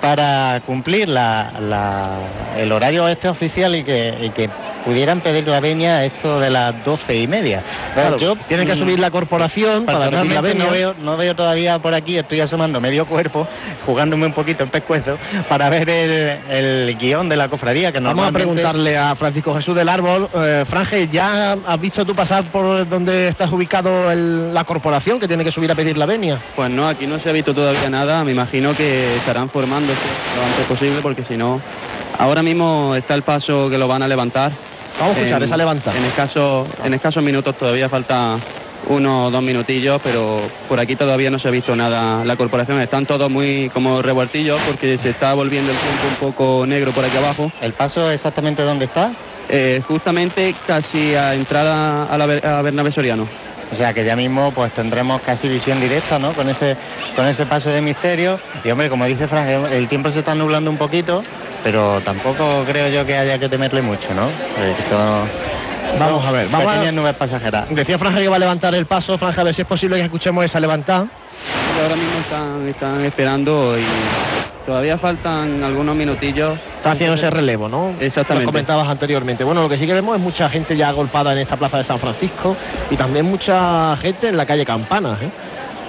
S2: para cumplir la- la- el horario este oficial y que, y que pudieran pedir la venia a esto de las doce y media.
S1: Claro, tienen que
S2: mm,
S1: subir la corporación para pedir la venia.
S2: no veo, no veo todavía por aquí, estoy asomando medio cuerpo, jugándome un poquito el pescuezo, para ver el, el guion de la cofradía, que
S1: Vamos a preguntarle a Francisco Jesús del Árbol. Eh, Franje, ¿ya has visto tú pasar por donde estás ubicado el- la corporación que tiene que subir a pedir la venia?
S3: Pues no, aquí no se ha visto todavía nada. Me imagino que estarán formándose lo antes posible porque si no, ahora mismo está el paso que lo van a levantar.
S1: Vamos a escuchar
S3: En-
S1: esa levanta.
S3: En escasos, en escasos minutos todavía falta uno o dos minutillos, pero por aquí todavía no se ha visto nada. La corporación están todos muy como revueltillos porque se está volviendo el tiempo un poco negro por aquí abajo.
S2: ¿El paso exactamente dónde está?
S3: Eh, justamente casi a entrada a, la, a Bernabé Soriano.
S2: O sea que ya mismo pues tendremos casi visión directa, ¿no? Con ese, con ese paso de misterio. Y hombre, como dice Frank, el tiempo se está nublando un poquito, pero tampoco creo yo que haya que temerle mucho, ¿no? Esto-
S1: Vamos a ver, vamos a-
S2: nubes pasajeras.
S1: Decía Franje que va a levantar el paso. Franje, a ver si es posible que escuchemos esa levantada.
S3: Ahora mismo están, están esperando y todavía faltan algunos minutillos.
S1: Está haciendo ese relevo, ¿no?
S3: Exactamente.
S1: Lo comentabas anteriormente. Bueno, lo que sí que vemos es mucha gente ya agolpada en esta plaza de San Francisco y también mucha gente en la calle Campanas, ¿eh?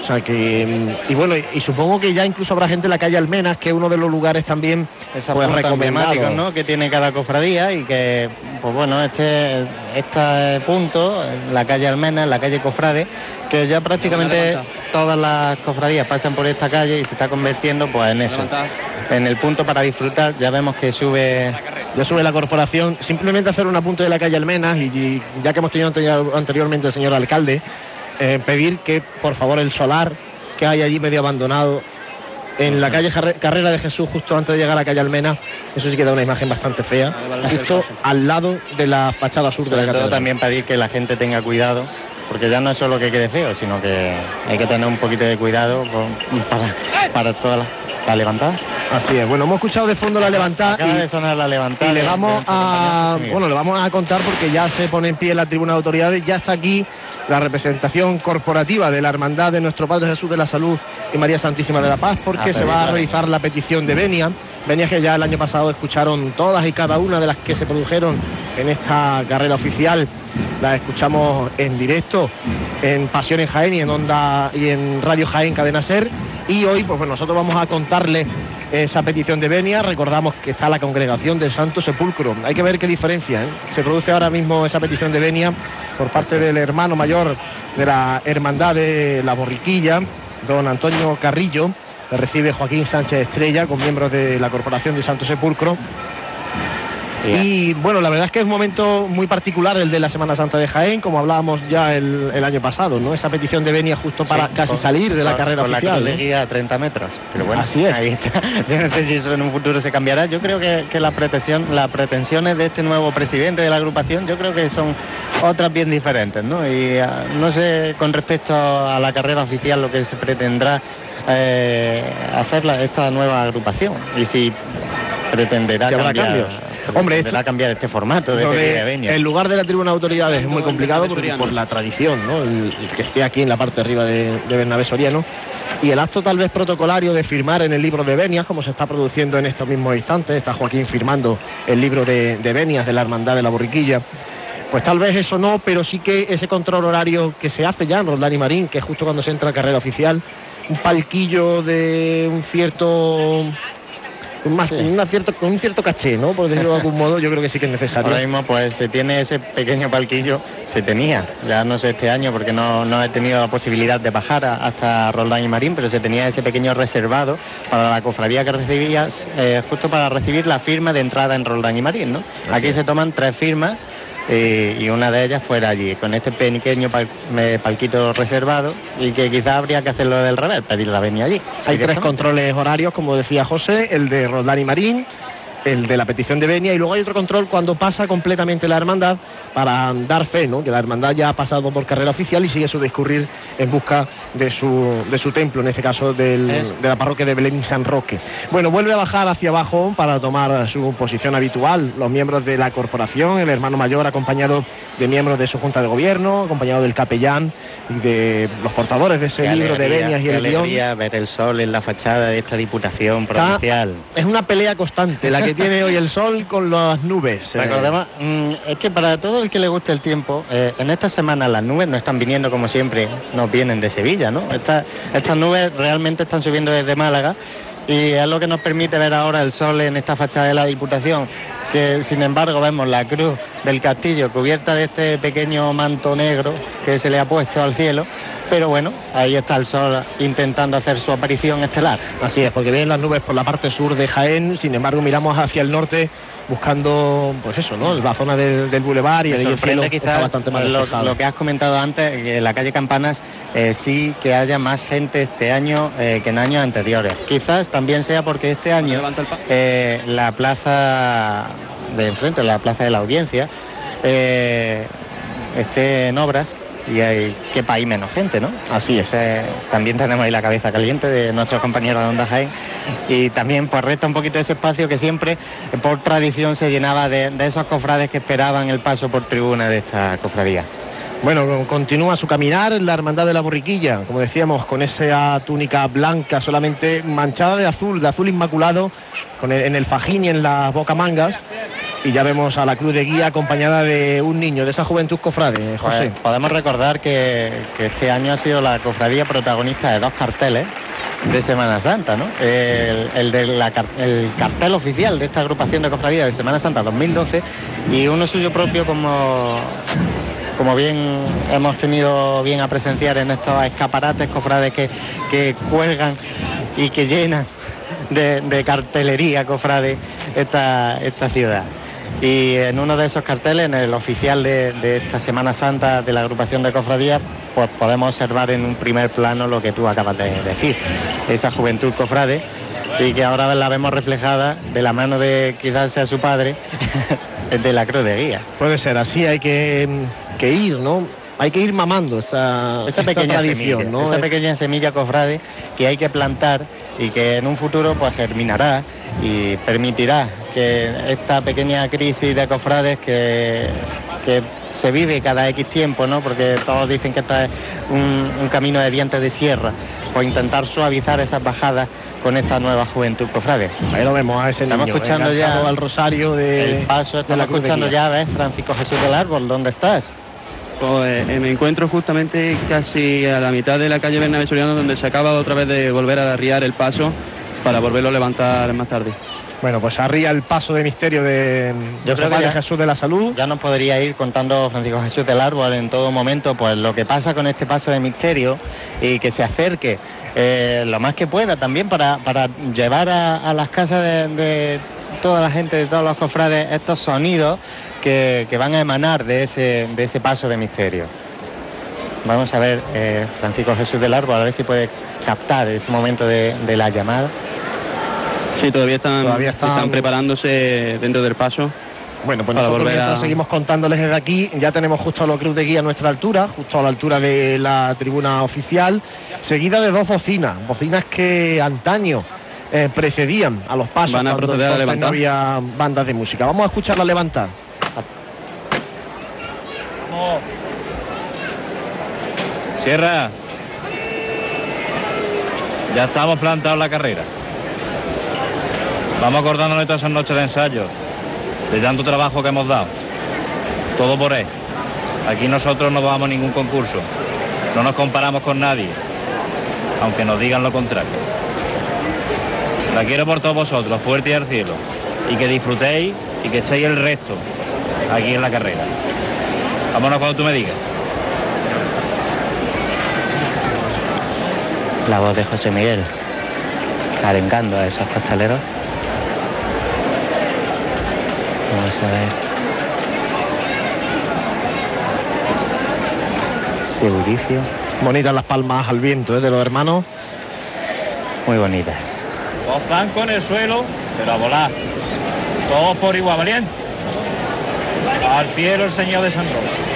S1: O sea que, y bueno, y, y supongo que ya incluso habrá gente en la calle Almenas, que es uno de los lugares también
S2: Esos
S1: pues, recomendados.
S2: ¿no? que tiene cada cofradía y que, pues bueno, este, este punto, la calle Almena, la calle Cofrade, que ya prácticamente todas las cofradías pasan por esta calle y se está convirtiendo pues en eso, en el punto para disfrutar. Ya vemos que sube
S1: Ya sube la corporación. Simplemente hacer un apunte de la calle Almenas y, y ya que hemos tenido ante- anteriormente al señor alcalde, eh, pedir que por favor el solar que hay allí medio abandonado en la calle Jarre- Carrera de Jesús, justo antes de llegar a la calle Almenas, eso sí que da una imagen bastante fea, justo al lado de la fachada sur de la
S2: todo
S1: catedral.
S2: también pedir que la gente tenga cuidado, porque ya no es solo que quede feo, sino que hay que tener un poquito de cuidado con- para, para toda la, la levantada.
S1: Así es, bueno, hemos escuchado de fondo la levantada
S2: Acaba
S1: y-
S2: de sonar la levantada.
S1: Y le vamos a, bueno, le vamos a contar porque ya se pone en pie la tribuna de autoridades, ya está aquí la representación corporativa de la Hermandad de nuestro Padre Jesús de la Salud y María Santísima de la Paz, porque
S2: A
S1: se va a realizar la petición de venia, venias que ya el año pasado escucharon todas y cada una de las que se produjeron en esta carrera oficial, las escuchamos en directo en Pasión en Jaén y en Onda y en Radio Jaén Cadena Ser, y hoy pues nosotros vamos a contarle esa petición de venia. Recordamos que está la congregación del Santo Sepulcro. Hay que ver qué diferencia. ¿eh? Se produce ahora mismo esa petición de venia por parte del hermano mayor de la Hermandad de la Borriquilla, don Antonio Carrillo. Recibe Joaquín Sánchez Estrella con miembros de la Corporación de Santo Sepulcro. Y bueno, la verdad es que es un momento muy particular el de la Semana Santa de Jaén, como hablábamos ya el, el año pasado, ¿no? Esa petición de venia justo para
S2: Sí,
S1: casi salir de la carrera oficial.
S2: La cruz
S1: ¿no?
S2: de guía a 30 metros. Pero bueno,
S1: Así es.
S2: ahí está. Yo no sé si eso en un futuro se cambiará. Yo creo que, que la pretensión, las pretensiones de este nuevo presidente de la agrupación, yo creo que son otras bien diferentes, ¿no? Y ah, no sé con respecto a la carrera oficial lo que se pretendrá eh, hacer la- esta nueva agrupación. Y si pretenderá cambiar,
S1: cambios. Hombre,
S2: pretenderá cambiar este formato de
S1: de- el lugar de la tribuna de autoridades es muy complicado por, por la tradición, ¿no? El, el que esté aquí en la parte de arriba de, de Bernabé Soriano. Y el acto tal vez protocolario de firmar en el libro de venias, como se está produciendo en estos mismos instantes, está Joaquín firmando el libro de, de venias de la Hermandad de la Borriquilla. Pues tal vez eso no, pero sí que ese control horario que se hace ya en Roldán y Marín, que es justo cuando se entra a carrera oficial, un palquillo de un cierto más- una cierto, con un cierto caché, ¿no? Por decirlo de algún modo, yo creo que sí que es necesario.
S2: Ahora mismo pues se tiene ese pequeño palquillo, se tenía, ya no sé este año porque no, no he tenido la posibilidad de bajar a- hasta Roldán y Marín, pero se tenía ese pequeño reservado para la cofradía que recibías, eh, justo para recibir la firma de entrada en Roldán y Marín, ¿no? Aquí se toman tres firmas y una de ellas fuera allí, con este pequeño pal- palquito reservado y que quizás habría que hacerlo del revés, pedir la venia allí.
S1: Hay tres controles horarios, como decía José, el de Roldán y Marín, el de la petición de venia, y luego hay otro control cuando pasa completamente la hermandad para dar fe, ¿no? que la hermandad ya ha pasado por carrera oficial y sigue su discurrir en busca de su, de su templo, en este caso del- de la parroquia de Belén y San Roque. Bueno, vuelve a bajar hacia abajo para tomar su posición habitual los miembros de la corporación, el hermano mayor acompañado de miembros de su junta de gobierno, acompañado del capellán y de los portadores de ese
S2: Qué
S1: libro de venias y el
S2: guion. ver el sol en la fachada de esta diputación
S1: Está-
S2: provincial.
S1: Es una pelea constante la que tiene hoy el sol con las nubes. eh.
S2: Mm, es que para todo el que le guste el tiempo, eh, en esta semana las nubes no están viniendo como siempre, nos vienen de Sevilla, ¿no? Esta- estas nubes realmente están subiendo desde Málaga y es lo que nos permite ver ahora el sol en esta fachada de la Diputación, que sin embargo vemos la cruz del castillo cubierta de este pequeño manto negro que se le ha puesto al cielo, pero bueno, ahí está el sol intentando hacer su aparición estelar.
S1: Así es, porque vienen las nubes por la parte sur de Jaén, sin embargo miramos hacia el norte buscando, pues eso, ¿no? La zona del, del bulevar y
S2: Me
S1: el cielo
S2: quizás
S1: bastante más
S2: lo, que has comentado antes, que en la calle Campanas eh, sí que haya más gente este año eh, que en años anteriores. Quizás también sea porque este año eh, la plaza de enfrente, la plaza de la audiencia, eh, esté en obras y hay que país menos gente, ¿no?
S1: Así es.
S2: también tenemos ahí la cabeza caliente de nuestros compañeros de Onda Jaén y también pues resta un poquito ese espacio que siempre eh, por tradición se llenaba de, de esos cofrades que esperaban el paso por tribuna de esta cofradía.
S1: Bueno, continúa su caminar la hermandad de la borriquilla, como decíamos, con esa túnica blanca solamente manchada de azul, de azul inmaculado, con el- en el fajín y en las bocamangas. Y ya vemos a la cruz de guía acompañada de un niño, de esa juventud cofrade, José.
S2: Pues, podemos recordar que, que este año ha sido la cofradía protagonista de dos carteles de Semana Santa, ¿no? El, el de la car- el cartel oficial de esta agrupación de cofradías de Semana Santa 2012 y uno suyo propio como como bien hemos tenido bien a presenciar en estos escaparates cofrades que, que cuelgan y que llenan de, cartelería cofrade esta, esta ciudad. Y en uno de esos carteles, en el oficial de, de esta Semana Santa de la agrupación de cofradías, pues podemos observar en un primer plano lo que tú acabas de decir, esa juventud cofrade, y que ahora la vemos reflejada de la mano de quizás sea su padre, de la cruz de guía.
S1: Puede ser, así hay que, que ir, ¿no? Hay que ir mamando esta,
S2: esa
S1: esta
S2: pequeña
S1: tradición,
S2: semilla,
S1: ¿no?
S2: esa
S1: Eh,
S2: pequeña semilla cofrade que hay que plantar y que en un futuro pues germinará y permitirá que esta pequeña crisis de cofrades que, que se vive cada X tiempo, ¿no? Porque todos dicen que esto es un, un camino de dientes de sierra, pues intentar suavizar esas bajadas con esta nueva juventud cofrade.
S1: Ahí lo vemos a ese
S2: Estamos
S1: niño,
S2: escuchando ya
S1: al rosario de
S2: el paso,
S1: de
S2: estamos
S1: la
S2: escuchando ya, ¿ves? Francisco Jesús del Árbol, ¿dónde estás?
S3: Pues eh, me encuentro justamente casi a la mitad de la calle Bernabé Soriano donde se acaba otra vez de volver a arriar el paso para volverlo a levantar más tarde.
S1: Bueno, pues arría el paso de misterio de,
S2: Yo
S1: de
S2: creo que ya-
S1: Jesús de la Salud.
S2: Ya nos podría ir contando Francisco Jesús del Árbol en todo momento, pues lo que pasa con este paso de misterio y que se acerque eh, lo más que pueda también para, para llevar a, a las casas de, de toda la gente, de todos los cofrades, estos sonidos que, que van a emanar de ese, de ese paso de misterio. Vamos a ver, eh, Francisco Jesús del Árbol, a ver si puede captar ese momento de, de la llamada.
S3: Sí, todavía están,
S1: Todavía están-
S3: preparándose dentro del paso.
S1: Bueno, pues nosotros mientras
S3: a...
S1: seguimos contándoles desde aquí, ya tenemos justo a la cruz de guía a nuestra altura, justo a la altura de la tribuna oficial, seguida de dos bocinas, bocinas que antaño eh, precedían a los pasos
S3: Van a
S1: cuando
S3: a
S1: entonces no
S3: levantar.
S1: había bandas de música. Vamos a escucharla levantar.
S15: Sierra. Ya estamos plantados en la carrera. Vamos acordándonos de todas esas noches de ensayo, de tanto trabajo que hemos dado. Todo por él. Aquí nosotros no vamos a ningún concurso. No nos comparamos con nadie, aunque nos digan lo contrario. La quiero por todos vosotros, fuerte y al cielo. Y que disfrutéis y que echéis el resto aquí en la carrera. Vámonos cuando tú me digas.
S2: La voz de José Miguel, arengando a esos costaleros. Vamos a ver. Seguricio.
S1: Bonitas las palmas al viento ¿eh? de los hermanos.
S2: Muy bonitas.
S15: Dos zancos en el suelo, pero a volar. Todos por igual, valiente. Al cielo el Señor de San Roque.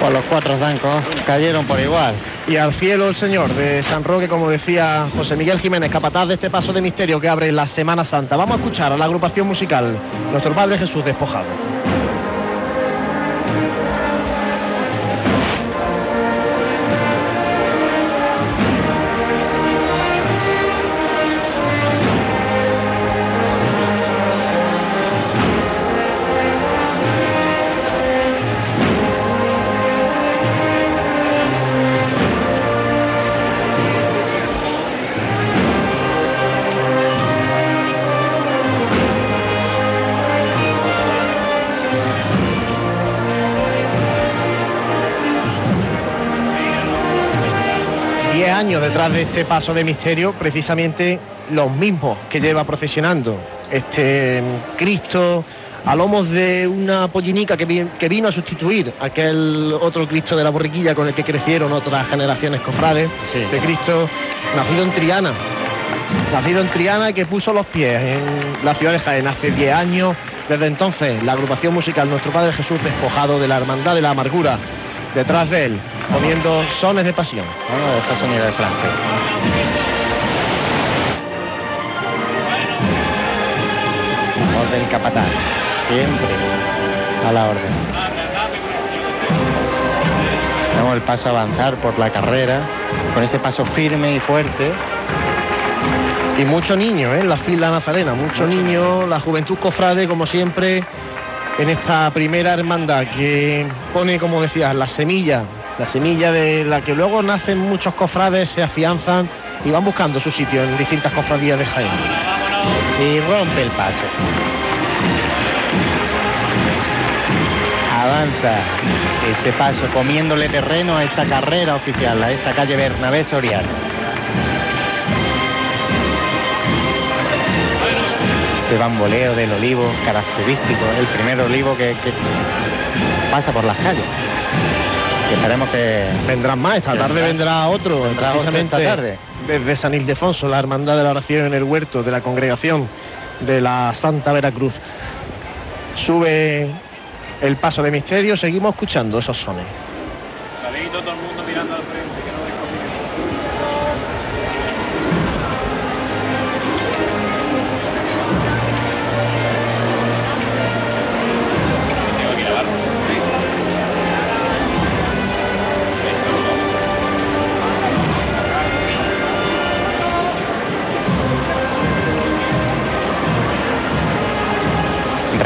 S2: Pues los cuatro zancos cayeron por igual.
S1: Y al cielo el Señor de San Roque, como decía José Miguel Jiménez, capataz de este paso de misterio que abre la Semana Santa. Vamos a escuchar a la agrupación musical, nuestro Padre Jesús despojado. Diez años detrás de este paso de misterio, precisamente los mismos que lleva procesionando este mm, Cristo a lomos de una pollinica que, vi- que vino a sustituir aquel otro Cristo de la borriquilla con el que crecieron otras generaciones cofrades. Este Cristo nacido en Triana, nacido en Triana y que puso los pies en la ciudad de Jaén hace 10 años. Desde entonces, la agrupación musical Nuestro Padre Jesús despojado de la hermandad de la amargura, detrás de él, poniendo sones de pasión.
S2: Bueno, esos sonidos de Francia. Voz del capataz, siempre a la orden. Vemos el paso avanzar por la carrera, con ese paso firme y fuerte.
S1: Y mucho niño ¿eh? la fila nazarena, mucho niño, la juventud cofrade, como siempre, en esta primera hermandad que pone, como decías, la semilla, la semilla de la que luego nacen muchos cofrades, se afianzan y van buscando su sitio en distintas cofradías de Jaén.
S2: Y rompe el paso. Avanza ese paso comiéndole terreno a esta carrera oficial, a esta calle Bernabé Soriano. Ese bamboleo del olivo característico, el primer olivo que, que pasa por las calles. Y esperemos que...
S1: Vendrán más, esta tarde vendrá otro,
S2: Vendrá otro
S1: precisamente
S2: esta tarde.
S1: desde San Ildefonso, la hermandad de la oración en el huerto de la congregación de la Santa Veracruz. Sube el paso de misterio, seguimos escuchando esos sones.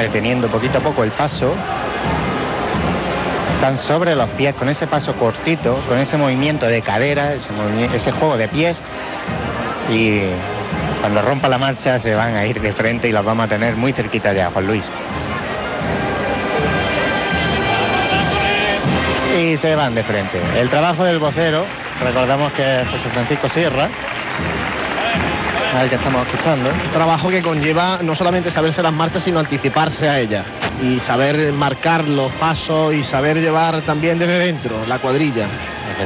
S2: Reteniendo poquito a poco el paso. Están sobre los pies con ese paso cortito, con ese movimiento de cadera, ese, ese juego de pies. Y cuando rompa la marcha se van a ir de frente y los vamos a tener muy cerquita ya, Juan Luis. Y se van de frente. El trabajo del vocero, recordamos que es José Francisco Sierra, al que estamos escuchando.
S1: Trabajo que conlleva no solamente saberse las marchas, sino anticiparse a ellas y saber marcar los pasos y saber llevar también desde dentro la cuadrilla,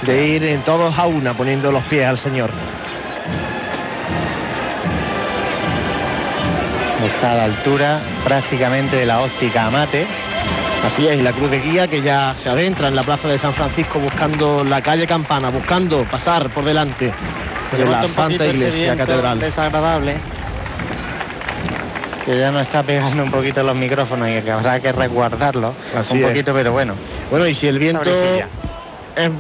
S1: de ir en todos a una poniendo los pies al Señor.
S2: Está a la altura prácticamente de la óptica Amate.
S1: Así es, y la cruz de guía que ya se adentra en la plaza de San Francisco buscando la calle Campana, buscando pasar por delante de la Santa
S2: este
S1: Iglesia Catedral.
S2: Desagradable. Que ya nos está pegando un poquito los micrófonos y que habrá que resguardarlos
S1: Así
S2: un
S1: es.
S2: poquito, pero bueno.
S1: Bueno, y si el viento es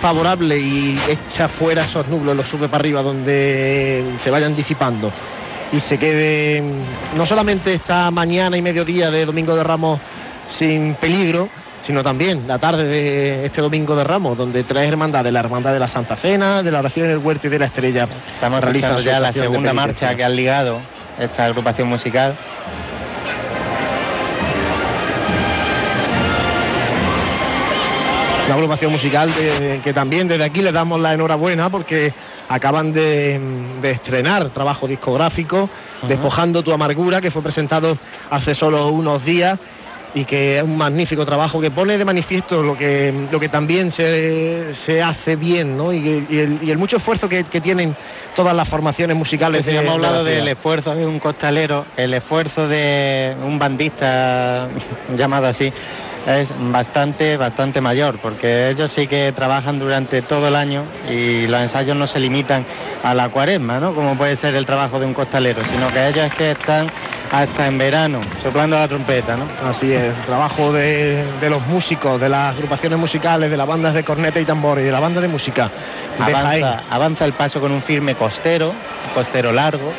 S1: favorable y echa fuera esos nublos, los sube para arriba donde se vayan disipando y se quede mm, no solamente esta mañana y mediodía de Domingo de Ramos sin peligro, sino también la tarde de este Domingo de Ramos, donde tres hermandades, la Hermandad de la Santa Cena, de la Oración en el Huerto y de la Estrella,
S2: Estamos
S1: realizan
S2: realizando ya la segunda marcha que han ligado esta agrupación musical.
S1: Una agrupación musical de- que también desde aquí les damos la enhorabuena porque acaban de, de estrenar trabajo discográfico, Despojando tu amargura, que fue presentado hace solo unos días y que es un magnífico trabajo que pone de manifiesto lo que, lo que también se, se hace bien, ¿no? Y, y el, y el mucho esfuerzo que, que tienen todas las formaciones musicales.
S2: Sí,
S1: de-
S2: hemos hablado del esfuerzo de un costalero, el esfuerzo de un bandista llamado así es bastante, bastante mayor, porque ellos sí que trabajan durante todo el año y los ensayos no se limitan a la cuaresma, ¿no? Como puede ser el trabajo de un costalero, sino que ellos es que están hasta en verano, soplando la trompeta, ¿no?
S1: Así es, el trabajo de, de los músicos, de las agrupaciones musicales, de las bandas de corneta y tambor y de la banda de música de Jaén.
S2: Avanza, avanza el paso con un firme costero, costero largo.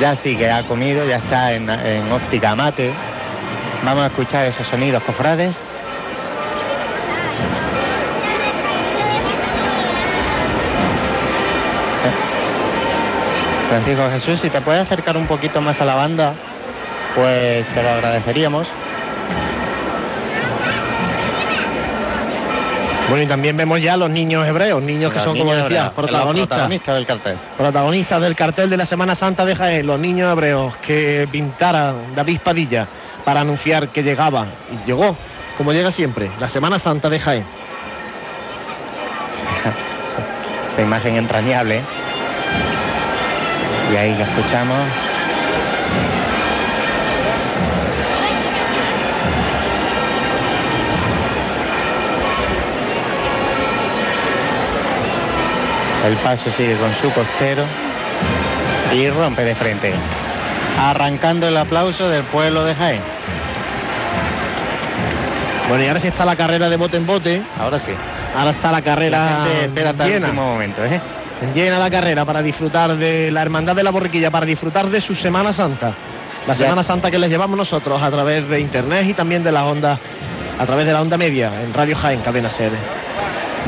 S2: Ya sí que ha comido, ya está en, en óptica mate. Vamos a escuchar esos sonidos cofrades. Francisco Jesús, si te puedes acercar un poquito más a la banda, pues te lo agradeceríamos.
S1: Bueno, y también vemos ya los niños hebreos, niños que
S2: Los
S1: son, como
S2: niños
S1: decía,
S2: hebreos, los
S1: protagonistas.
S2: protagonistas del cartel.
S1: Protagonistas del cartel de la Semana Santa de Jaén, los niños hebreos que pintara David Padilla para anunciar que llegaba. Y llegó, como llega siempre, la Semana Santa de Jaén.
S2: esa imagen entrañable. Y ahí la escuchamos. El paso sigue con su costero y rompe de frente, arrancando el aplauso del pueblo de Jaén.
S1: Bueno, y ahora sí está la carrera de bote en bote.
S2: Ahora sí.
S1: Ahora está la carrera
S2: La gente espera hasta el
S1: llena.
S2: último momento, ¿eh?
S1: Llena la carrera para disfrutar de la Hermandad de la Borriquilla, para disfrutar de su Semana Santa. La
S2: Ya.
S1: Semana Santa que les llevamos nosotros a través de internet y también de las ondas, a través de la onda media, en Radio Jaén, cadena sede.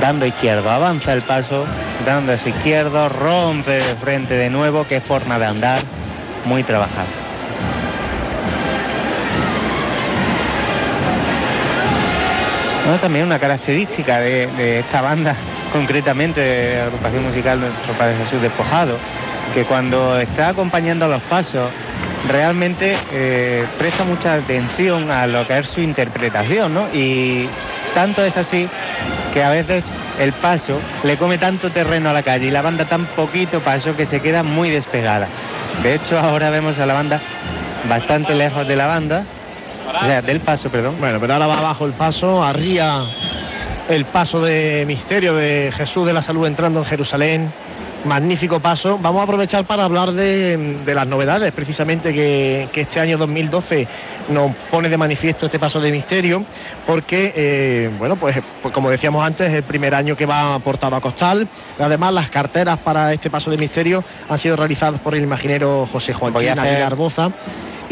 S2: dando izquierdo, avanza el paso, dando su izquierdo, rompe de frente de nuevo, qué forma de andar, muy trabajado. También una característica de, de esta banda, concretamente de la agrupación musical Nuestro Padre Jesús Despojado, que cuando está acompañando los pasos, realmente eh, presta mucha atención a lo que es su interpretación, ¿no? Y tanto es así que a veces el paso le come tanto terreno a la calle y la banda tan poquito paso que se queda muy despegada. De hecho, ahora vemos a la banda bastante lejos de la banda, o sea, del paso, perdón.
S1: Bueno, pero ahora va abajo el paso, arría el paso de misterio de Jesús de la Salud entrando en Jerusalén. Magnífico paso. Vamos a aprovechar para hablar de, de las novedades, precisamente que, que este año 2012 nos pone de manifiesto este paso de misterio, porque, eh, bueno, pues, pues como decíamos antes, es el primer año que va portado a costal. Además, las carteras para este paso de misterio han sido realizadas por el imaginero José Joaquín Aguilar Boza.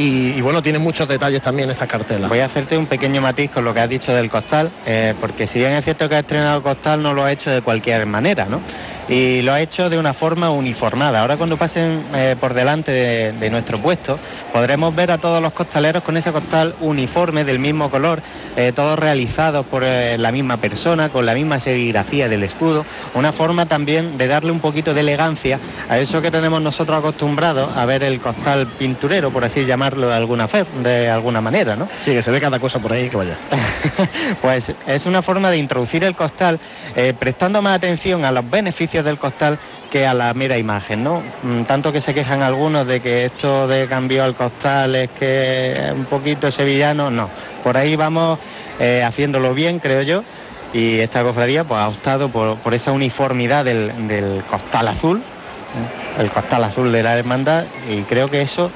S1: Y, bueno, tienen muchos detalles también estas cartelas.
S2: Voy a hacerte un pequeño matiz con lo que has dicho del costal, eh, porque si bien es cierto que ha estrenado costal, no lo ha hecho de cualquier manera, ¿no? Y lo ha hecho de una forma uniformada. Ahora cuando pasen eh, por delante de, de nuestro puesto, podremos ver a todos los costaleros con ese costal uniforme del mismo color, eh, todos realizados por eh, la misma persona, con la misma serigrafía del escudo. Una forma también de darle un poquito de elegancia a eso que tenemos nosotros acostumbrados a ver el costal pinturero, por así llamarlo de alguna, fe- de alguna manera, ¿no?
S1: Sí, que se ve cada cosa por ahí que vaya.
S2: Pues es una forma de introducir el costal prestando más atención a los beneficios del costal que a la mera imagen, ¿no? Mm, Tanto que se quejan algunos de que esto de cambio al costal es que un poquito sevillano, no. Por ahí vamos eh, haciéndolo bien, creo yo, y esta cofradía pues, ha optado por, esa uniformidad del, del costal azul, ¿eh? el costal azul de la hermandad, y creo que eso,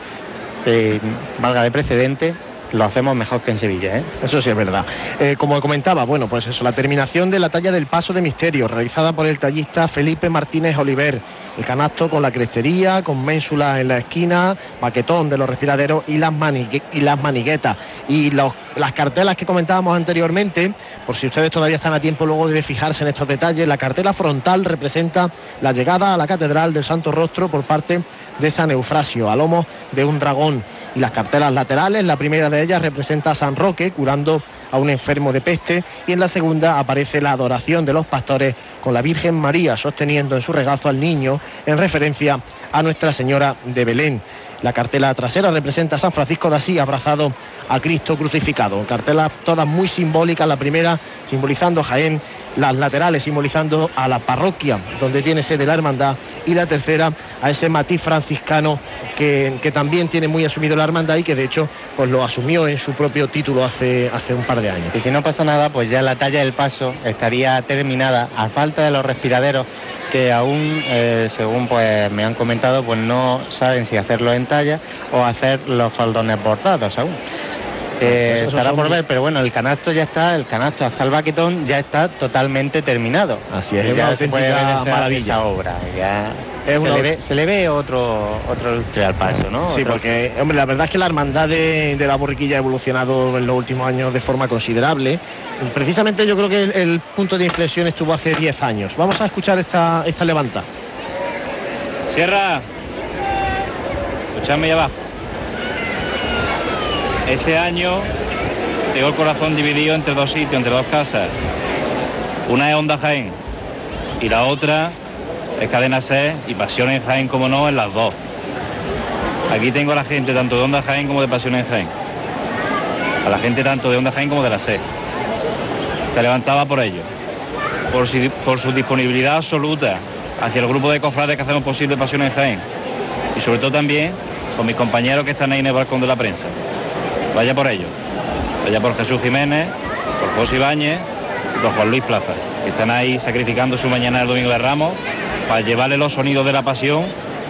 S2: eh, valga de precedente, lo hacemos mejor que en Sevilla, ¿eh?
S1: Eso sí es verdad. Eh, como comentaba, bueno, pues eso, la terminación de la talla del paso de misterio, realizada por el tallista Felipe Martínez Oliver. El canasto con la crestería, con ménsula en la esquina, baquetón de los respiraderos y las, manigue- y las maniguetas. Y las cartelas que comentábamos anteriormente, por si ustedes todavía están a tiempo luego de fijarse en estos detalles, la cartela frontal representa la llegada a la Catedral del Santo Rostro por parte de San Eufrasio, a lomo de un dragón. Y las cartelas laterales, la primera de ellas representa a San Roque curando a un enfermo de peste y en la segunda aparece la adoración de los pastores con la Virgen María sosteniendo en su regazo al niño en referencia a Nuestra Señora de Belén. La cartela trasera representa a San Francisco de Asís abrazado a Cristo crucificado. Cartelas todas muy simbólicas. La primera simbolizando Jaén, las laterales simbolizando a la parroquia donde tiene sede la hermandad y la tercera a ese matiz franciscano que, que también tiene muy asumido la hermandad y que de hecho pues lo asumió en su propio título hace, hace un par de años.
S2: Y si no pasa nada, pues ya la talla del paso estaría terminada a falta de los respiraderos que aún, eh, según pues me han comentado, pues no saben si hacerlo en talla o hacer los faldones bordados aún. Eh,
S1: Pues
S2: estará por ver, pero bueno, el canasto ya está, el canasto hasta el baquetón ya está totalmente terminado.
S1: Así es,
S2: ya se puede ver esa,
S1: maravilla.
S2: esa obra. Ya
S1: Es
S2: se,
S1: una-
S2: le ve, se le ve otro, otro lustre al paso, ¿no?
S1: Sí,
S2: Otro-
S1: porque, hombre, la verdad es que la hermandad de, de la borriquilla ha evolucionado en los últimos años de forma considerable. Precisamente yo creo que el, el punto de inflexión estuvo hace 10 años. Vamos a escuchar esta, esta levanta.
S15: Sierra. Escuchadme allá abajo. Este año tengo el corazón dividido entre dos sitios, entre dos casas. Una es Onda Jaén y la otra es Cadena C y Pasiones Jaén, como no, en las dos. Aquí tengo a la gente tanto de Onda Jaén como de Pasiones Jaén. A la gente tanto de Onda Jaén como de la C. Se levantaba por ello. Por, por su disponibilidad absoluta hacia el grupo de cofrades que hacemos posible Pasiones Jaén. Y sobre todo también con mis compañeros que están ahí en el balcón de la prensa. Vaya por ellos. Vaya por Jesús Jiménez, por José Ibáñez y por Juan Luis Plaza, que están ahí sacrificando su mañana el domingo de Ramos para llevarle los sonidos de la pasión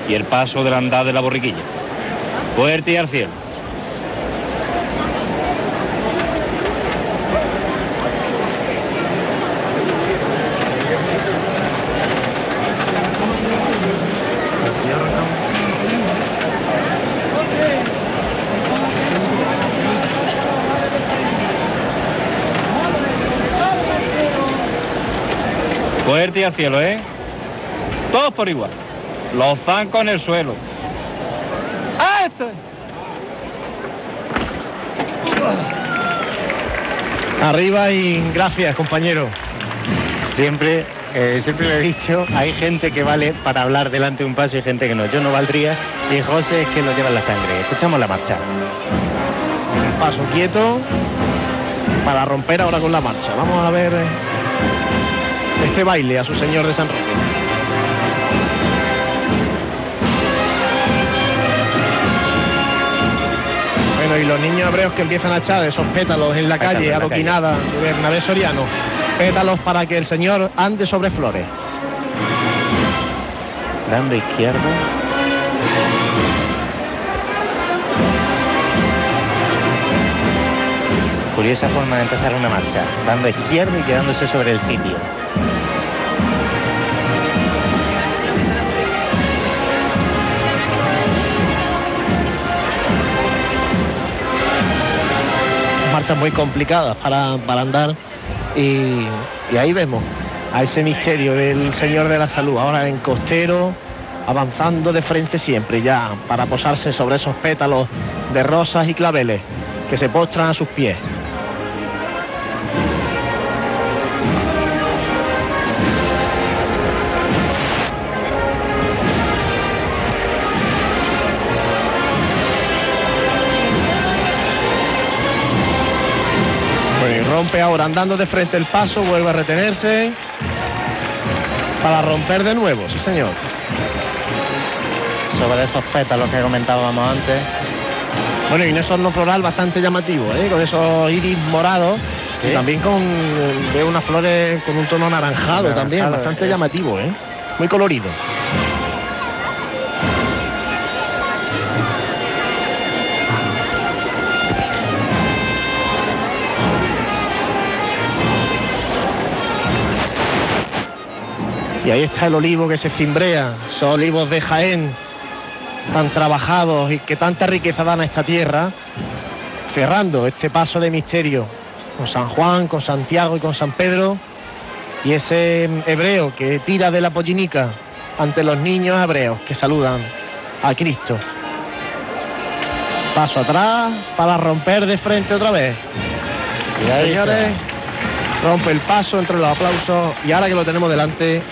S15: y el paso de la andada de la borriquilla. Fuerte y al cielo. Fuerte y al cielo, ¿eh? Todos por igual. Los zancos en el suelo. ¡Ah, esto!
S1: Arriba y gracias, compañero.
S2: Siempre, eh, siempre lo he dicho, hay gente que vale para hablar delante de un paso y gente que no. Yo no valdría y José es que lo lleva la sangre. Escuchamos la marcha.
S1: Paso quieto para romper ahora con la marcha. Vamos a ver eh, este baile a su señor de San Roque. Bueno, y los niños hebreos que empiezan a echar esos pétalos en la
S2: Pétalos
S1: calle,
S2: en la
S1: adoquinada de Bernabé Soriano. Pétalos para que el Señor ande sobre flores.
S2: Dando izquierdo. Curiosa forma de empezar una marcha, dando izquierdo y quedándose sobre el sitio.
S1: Marchas muy complicadas para, para andar y, y ahí vemos a ese misterio del Señor de la Salud, ahora en costero, avanzando de frente siempre ya para posarse sobre esos pétalos de rosas y claveles que se postran a sus pies. Rompe ahora andando de frente el paso, vuelve a retenerse para romper de nuevo, sí señor.
S2: Sobre esos pétalos que comentábamos antes.
S1: Bueno, y un esorno floral bastante llamativo, ¿eh? con esos iris morados
S2: Sí.
S1: y también con veo unas flores con un tono anaranjado,
S2: Anaranjado,
S1: también, bastante
S2: es.
S1: llamativo, ¿eh? muy colorido. Y ahí está el olivo que se cimbrea, esos olivos de Jaén, tan trabajados y que tanta riqueza dan a esta tierra, cerrando este paso de misterio con San Juan, con Santiago y con San Pedro, y ese hebreo que tira de la pollinica ante los niños hebreos que saludan a Cristo. Paso atrás para romper de frente otra vez.
S2: Cuidado,
S1: Señores, rompe el paso entre los aplausos y ahora que lo tenemos delante,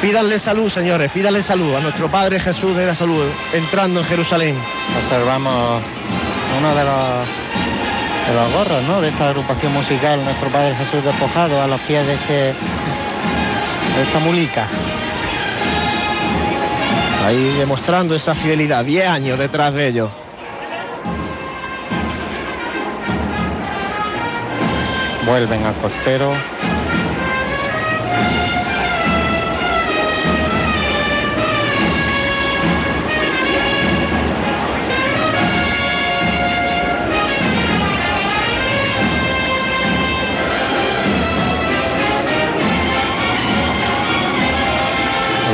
S1: Pídanle salud, señores, pídanle salud a nuestro Padre Jesús de la Salud, entrando en Jerusalén.
S2: Observamos uno de los, de los gorros, ¿no? De esta agrupación musical, nuestro Padre Jesús despojado a los pies de este de esta mulica.
S1: Ahí demostrando esa fidelidad, 10 años detrás de ellos.
S2: Vuelven al costero.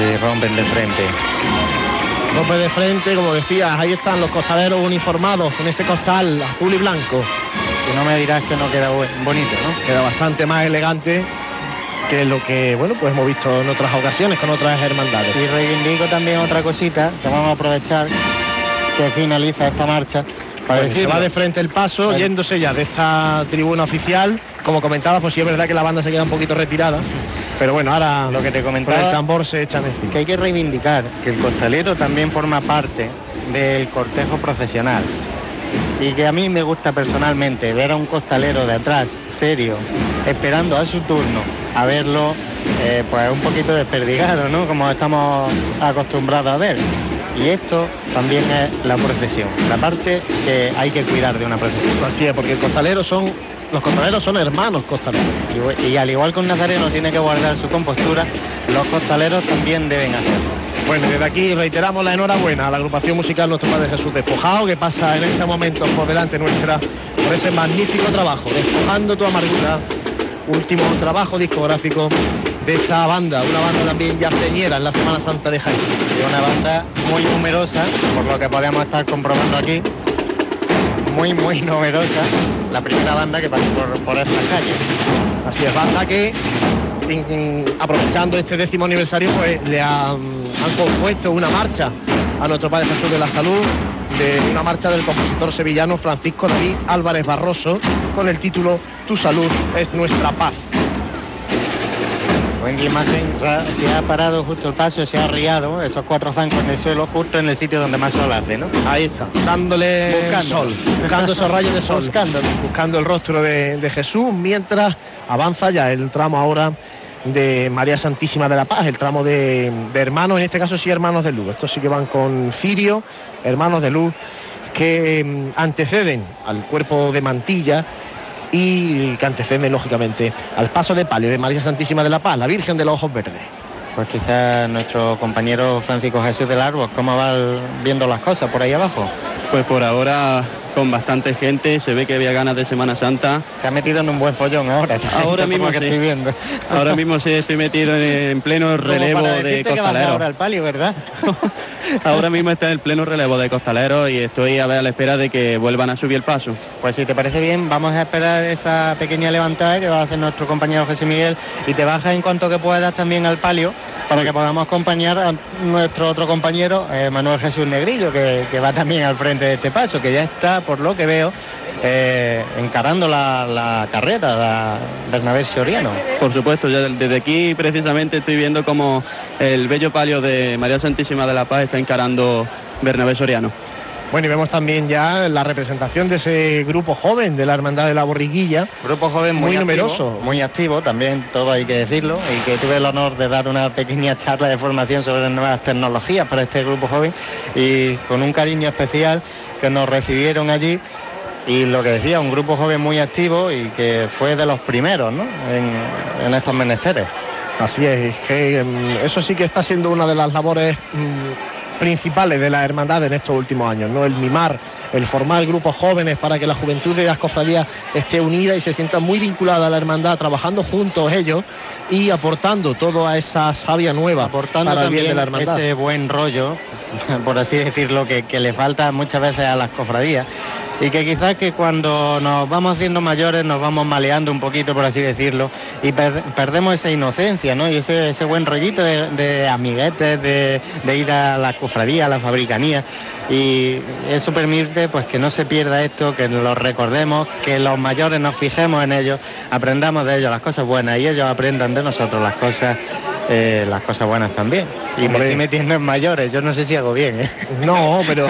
S2: Y rompen de frente.
S1: Rompe de frente, como decías, ahí están los costaleros uniformados con ese costal azul y blanco.
S2: Y no me dirás que no queda bonito, ¿no?
S1: Queda bastante más elegante que lo que, bueno, pues hemos visto en otras ocasiones con otras hermandades.
S2: Y reivindico también otra cosita que vamos a aprovechar que finaliza esta marcha para
S1: se
S2: decir
S1: va de frente el paso, yéndose ya de esta tribuna oficial. Como comentaba, pues sí es verdad que la banda se queda un poquito retirada. Pero bueno, ahora
S2: lo que te
S1: con
S2: comentaba
S1: el tambor se echan encima.
S2: que hay que reivindicar que el costalero también forma parte del cortejo procesional y que a mí me gusta personalmente ver a un costalero de atrás serio esperando a su turno a verlo eh, pues un poquito desperdigado no como estamos acostumbrados a ver y esto también es la procesión la parte que hay que cuidar de una procesión.
S1: Así es, porque el costalero son, los costaleros son hermanos costaleros.
S2: y, y al igual que un nazareno tiene que guardar su compostura los costaleros también deben hacerlo.
S1: Bueno, desde aquí reiteramos la enhorabuena a la agrupación musical Nuestro Padre Jesús Despojado, que pasa en este momento por delante nuestra por ese magnífico trabajo, Despojando tu amargura, último trabajo discográfico de esta banda, una banda también ya señera en la Semana Santa de Jaén.
S2: y una banda muy numerosa, por lo que podemos estar comprobando aquí. Muy, muy numerosa. La primera banda que pasó por, por estas calles.
S1: Así es, banda que aprovechando este décimo aniversario, pues le han, han compuesto una marcha a nuestro Padre Jesús de la Salud, de una marcha del compositor sevillano Francisco David Álvarez Barroso, con el título Tu salud es nuestra paz.
S2: En la imagen se ha, se ha parado justo el paso, se ha riado esos cuatro zancos en el suelo, justo en el sitio donde más sol hace, ¿no?
S1: Ahí está, dándole
S2: Buscando.
S1: sol, buscando esos rayos de sol,
S2: Buscándolo.
S1: buscando el rostro de, de Jesús, mientras avanza ya el tramo ahora de María Santísima de la Paz, el tramo de, de hermanos, en este caso sí hermanos de luz, estos sí que van con cirio, hermanos de luz, que mm, anteceden al cuerpo de mantilla y que anteceden lógicamente al paso de palio de María Santísima de la Paz, la Virgen de los Ojos Verdes.
S2: Pues quizás nuestro compañero Francisco Jesús del Árbol, ¿cómo va el- viendo las cosas por ahí abajo?
S3: Pues por ahora con bastante gente, se ve que había ganas de Semana Santa.
S2: Te has metido en un buen follón ahora.
S3: Ahora mismo sí.
S2: estoy viendo.
S3: Ahora mismo sí estoy metido en, en pleno
S2: Como
S3: relevo
S2: para
S3: de
S2: decirte que vas
S3: costaleros.
S2: ahora al palio, ¿verdad?
S3: Ahora mismo está en el pleno relevo de costaleros y estoy a ver a la espera de que vuelvan a subir el paso.
S2: Pues si te parece bien, vamos a esperar esa pequeña levantada que va a hacer nuestro compañero José Miguel y te bajas en cuanto que puedas también al palio para que podamos acompañar a nuestro otro compañero, eh, Manuel Jesús Negrillo, que va también al frente de este paso, que ya está, por lo que veo, eh, encarando la, la carrera, la Bernabé Soriano.
S3: Por supuesto, ya desde aquí precisamente estoy viendo como el bello palio de María Santísima de la Paz está encarando Bernabé Soriano.
S1: Bueno, y vemos también ya la representación de ese grupo joven de la Hermandad de la Borriguilla.
S2: Grupo joven muy,
S1: Muy
S2: activo,
S1: numeroso.
S2: muy activo también, todo hay que decirlo, y que tuve el honor de dar una pequeña charla de formación sobre nuevas tecnologías para este grupo joven y con un cariño especial que nos recibieron allí. Y lo que decía, un grupo joven muy activo y que fue de los primeros ¿no? en, estos menesteres.
S1: Así es, que mm, eso sí que está siendo una de las labores mm, principales de la hermandad en estos últimos años, ¿no? El mimar, el formar grupos jóvenes para que la juventud de las cofradías esté unida y se sienta muy vinculada a la hermandad, trabajando juntos ellos y aportando toda esa savia nueva
S2: Aportando
S1: para el bien de la hermandad.
S2: ese buen rollo, por así decirlo, que, que le falta muchas veces a las cofradías. Y que quizás que cuando nos vamos haciendo mayores nos vamos maleando un poquito, por así decirlo, y per- perdemos esa inocencia, ¿no? Y ese, ese buen rollito de, de amiguetes, de, de ir a la cofradía, a la fabricanía. Y eso permite pues que no se pierda esto, que lo recordemos, que los mayores nos fijemos en ellos, aprendamos de ellos las cosas buenas y ellos aprendan de nosotros las cosas eh, las cosas buenas también. Y me
S1: Hombre.
S2: estoy metiendo en mayores, yo no sé si hago bien, ¿eh?
S1: No, pero,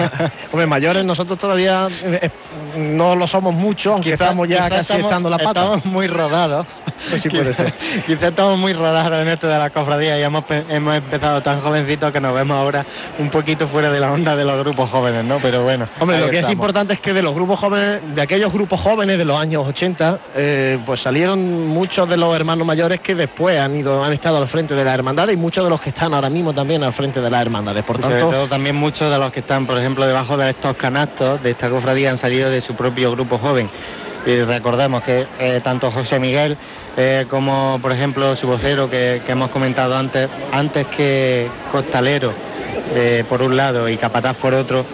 S1: hombre, mayores nosotros todavía eh, eh, no lo somos mucho, aunque
S2: Quizá-
S1: estamos ya casi
S2: estamos-
S1: echando la pata.
S2: Estamos muy rodados.
S1: Pues sí puede ser.
S2: Quizá estamos muy rodados en esto de la cofradía y hemos, hemos empezado tan jovencitos que nos vemos ahora un poquito fuera de la onda de los grupos jóvenes, ¿no? Pero bueno.
S1: Hombre, lo que es importante es que de los grupos jóvenes, de aquellos grupos jóvenes de los años 80, eh, pues salieron muchos de los hermanos mayores que después han ido, han estado al frente de la hermandad y muchos de los que están ahora mismo también al frente de las hermandades. Por
S2: Y sobre
S1: tanto,
S2: todo también muchos de los que están, por ejemplo, debajo de estos canastos de esta cofradía han salido de su propio grupo joven. Y recordemos que eh, tanto José Miguel eh, como, por ejemplo, su vocero que, hemos comentado antes, antes que Costalero, eh, por un lado, y Capataz por otro,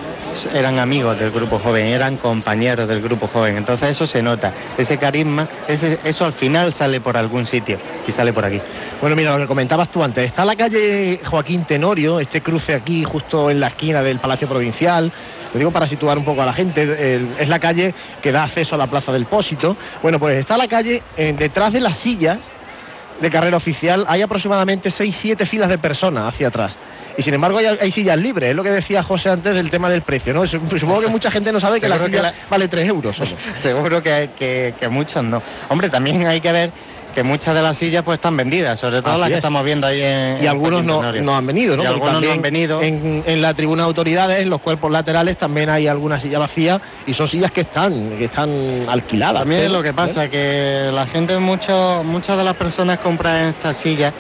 S2: eran amigos del grupo joven, eran compañeros del grupo joven. Entonces eso se nota, ese carisma, eso al final sale por algún sitio y sale por aquí.
S1: Bueno, mira, lo que comentabas tú antes, está la calle Joaquín Tenorio, este cruce aquí justo en la esquina del Palacio Provincial, lo digo para situar un poco a la gente, el- es la calle que da acceso a la Plaza del Pósito. Bueno, pues está la calle eh, detrás de la silla de carrera oficial, hay aproximadamente 6-7 filas de personas hacia atrás. Y sin embargo hay, hay sillas libres, es lo que decía José antes del tema del precio, ¿no? Supongo que mucha gente no sabe que la silla
S2: que la-
S1: vale 3 euros. solo.
S2: Seguro que, que, que muchos no. Hombre, también hay que ver que muchas de las sillas pues están vendidas, sobre todo
S1: Así
S2: las que
S1: es.
S2: estamos viendo ahí en
S1: y
S2: en
S1: algunos no, no han venido, ¿no?
S2: Y algunos no han venido.
S1: En, en la tribuna de autoridades, en los cuerpos laterales, también hay algunas sillas vacías y son sillas que están, que están alquiladas.
S2: También es lo que pasa, que la gente, mucho, muchas de las personas compran estas sillas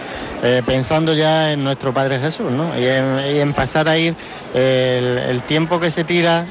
S2: eh, pensando ya en nuestro Padre Jesús, ¿no? Y en, y en pasar a ir el, el tiempo que se tira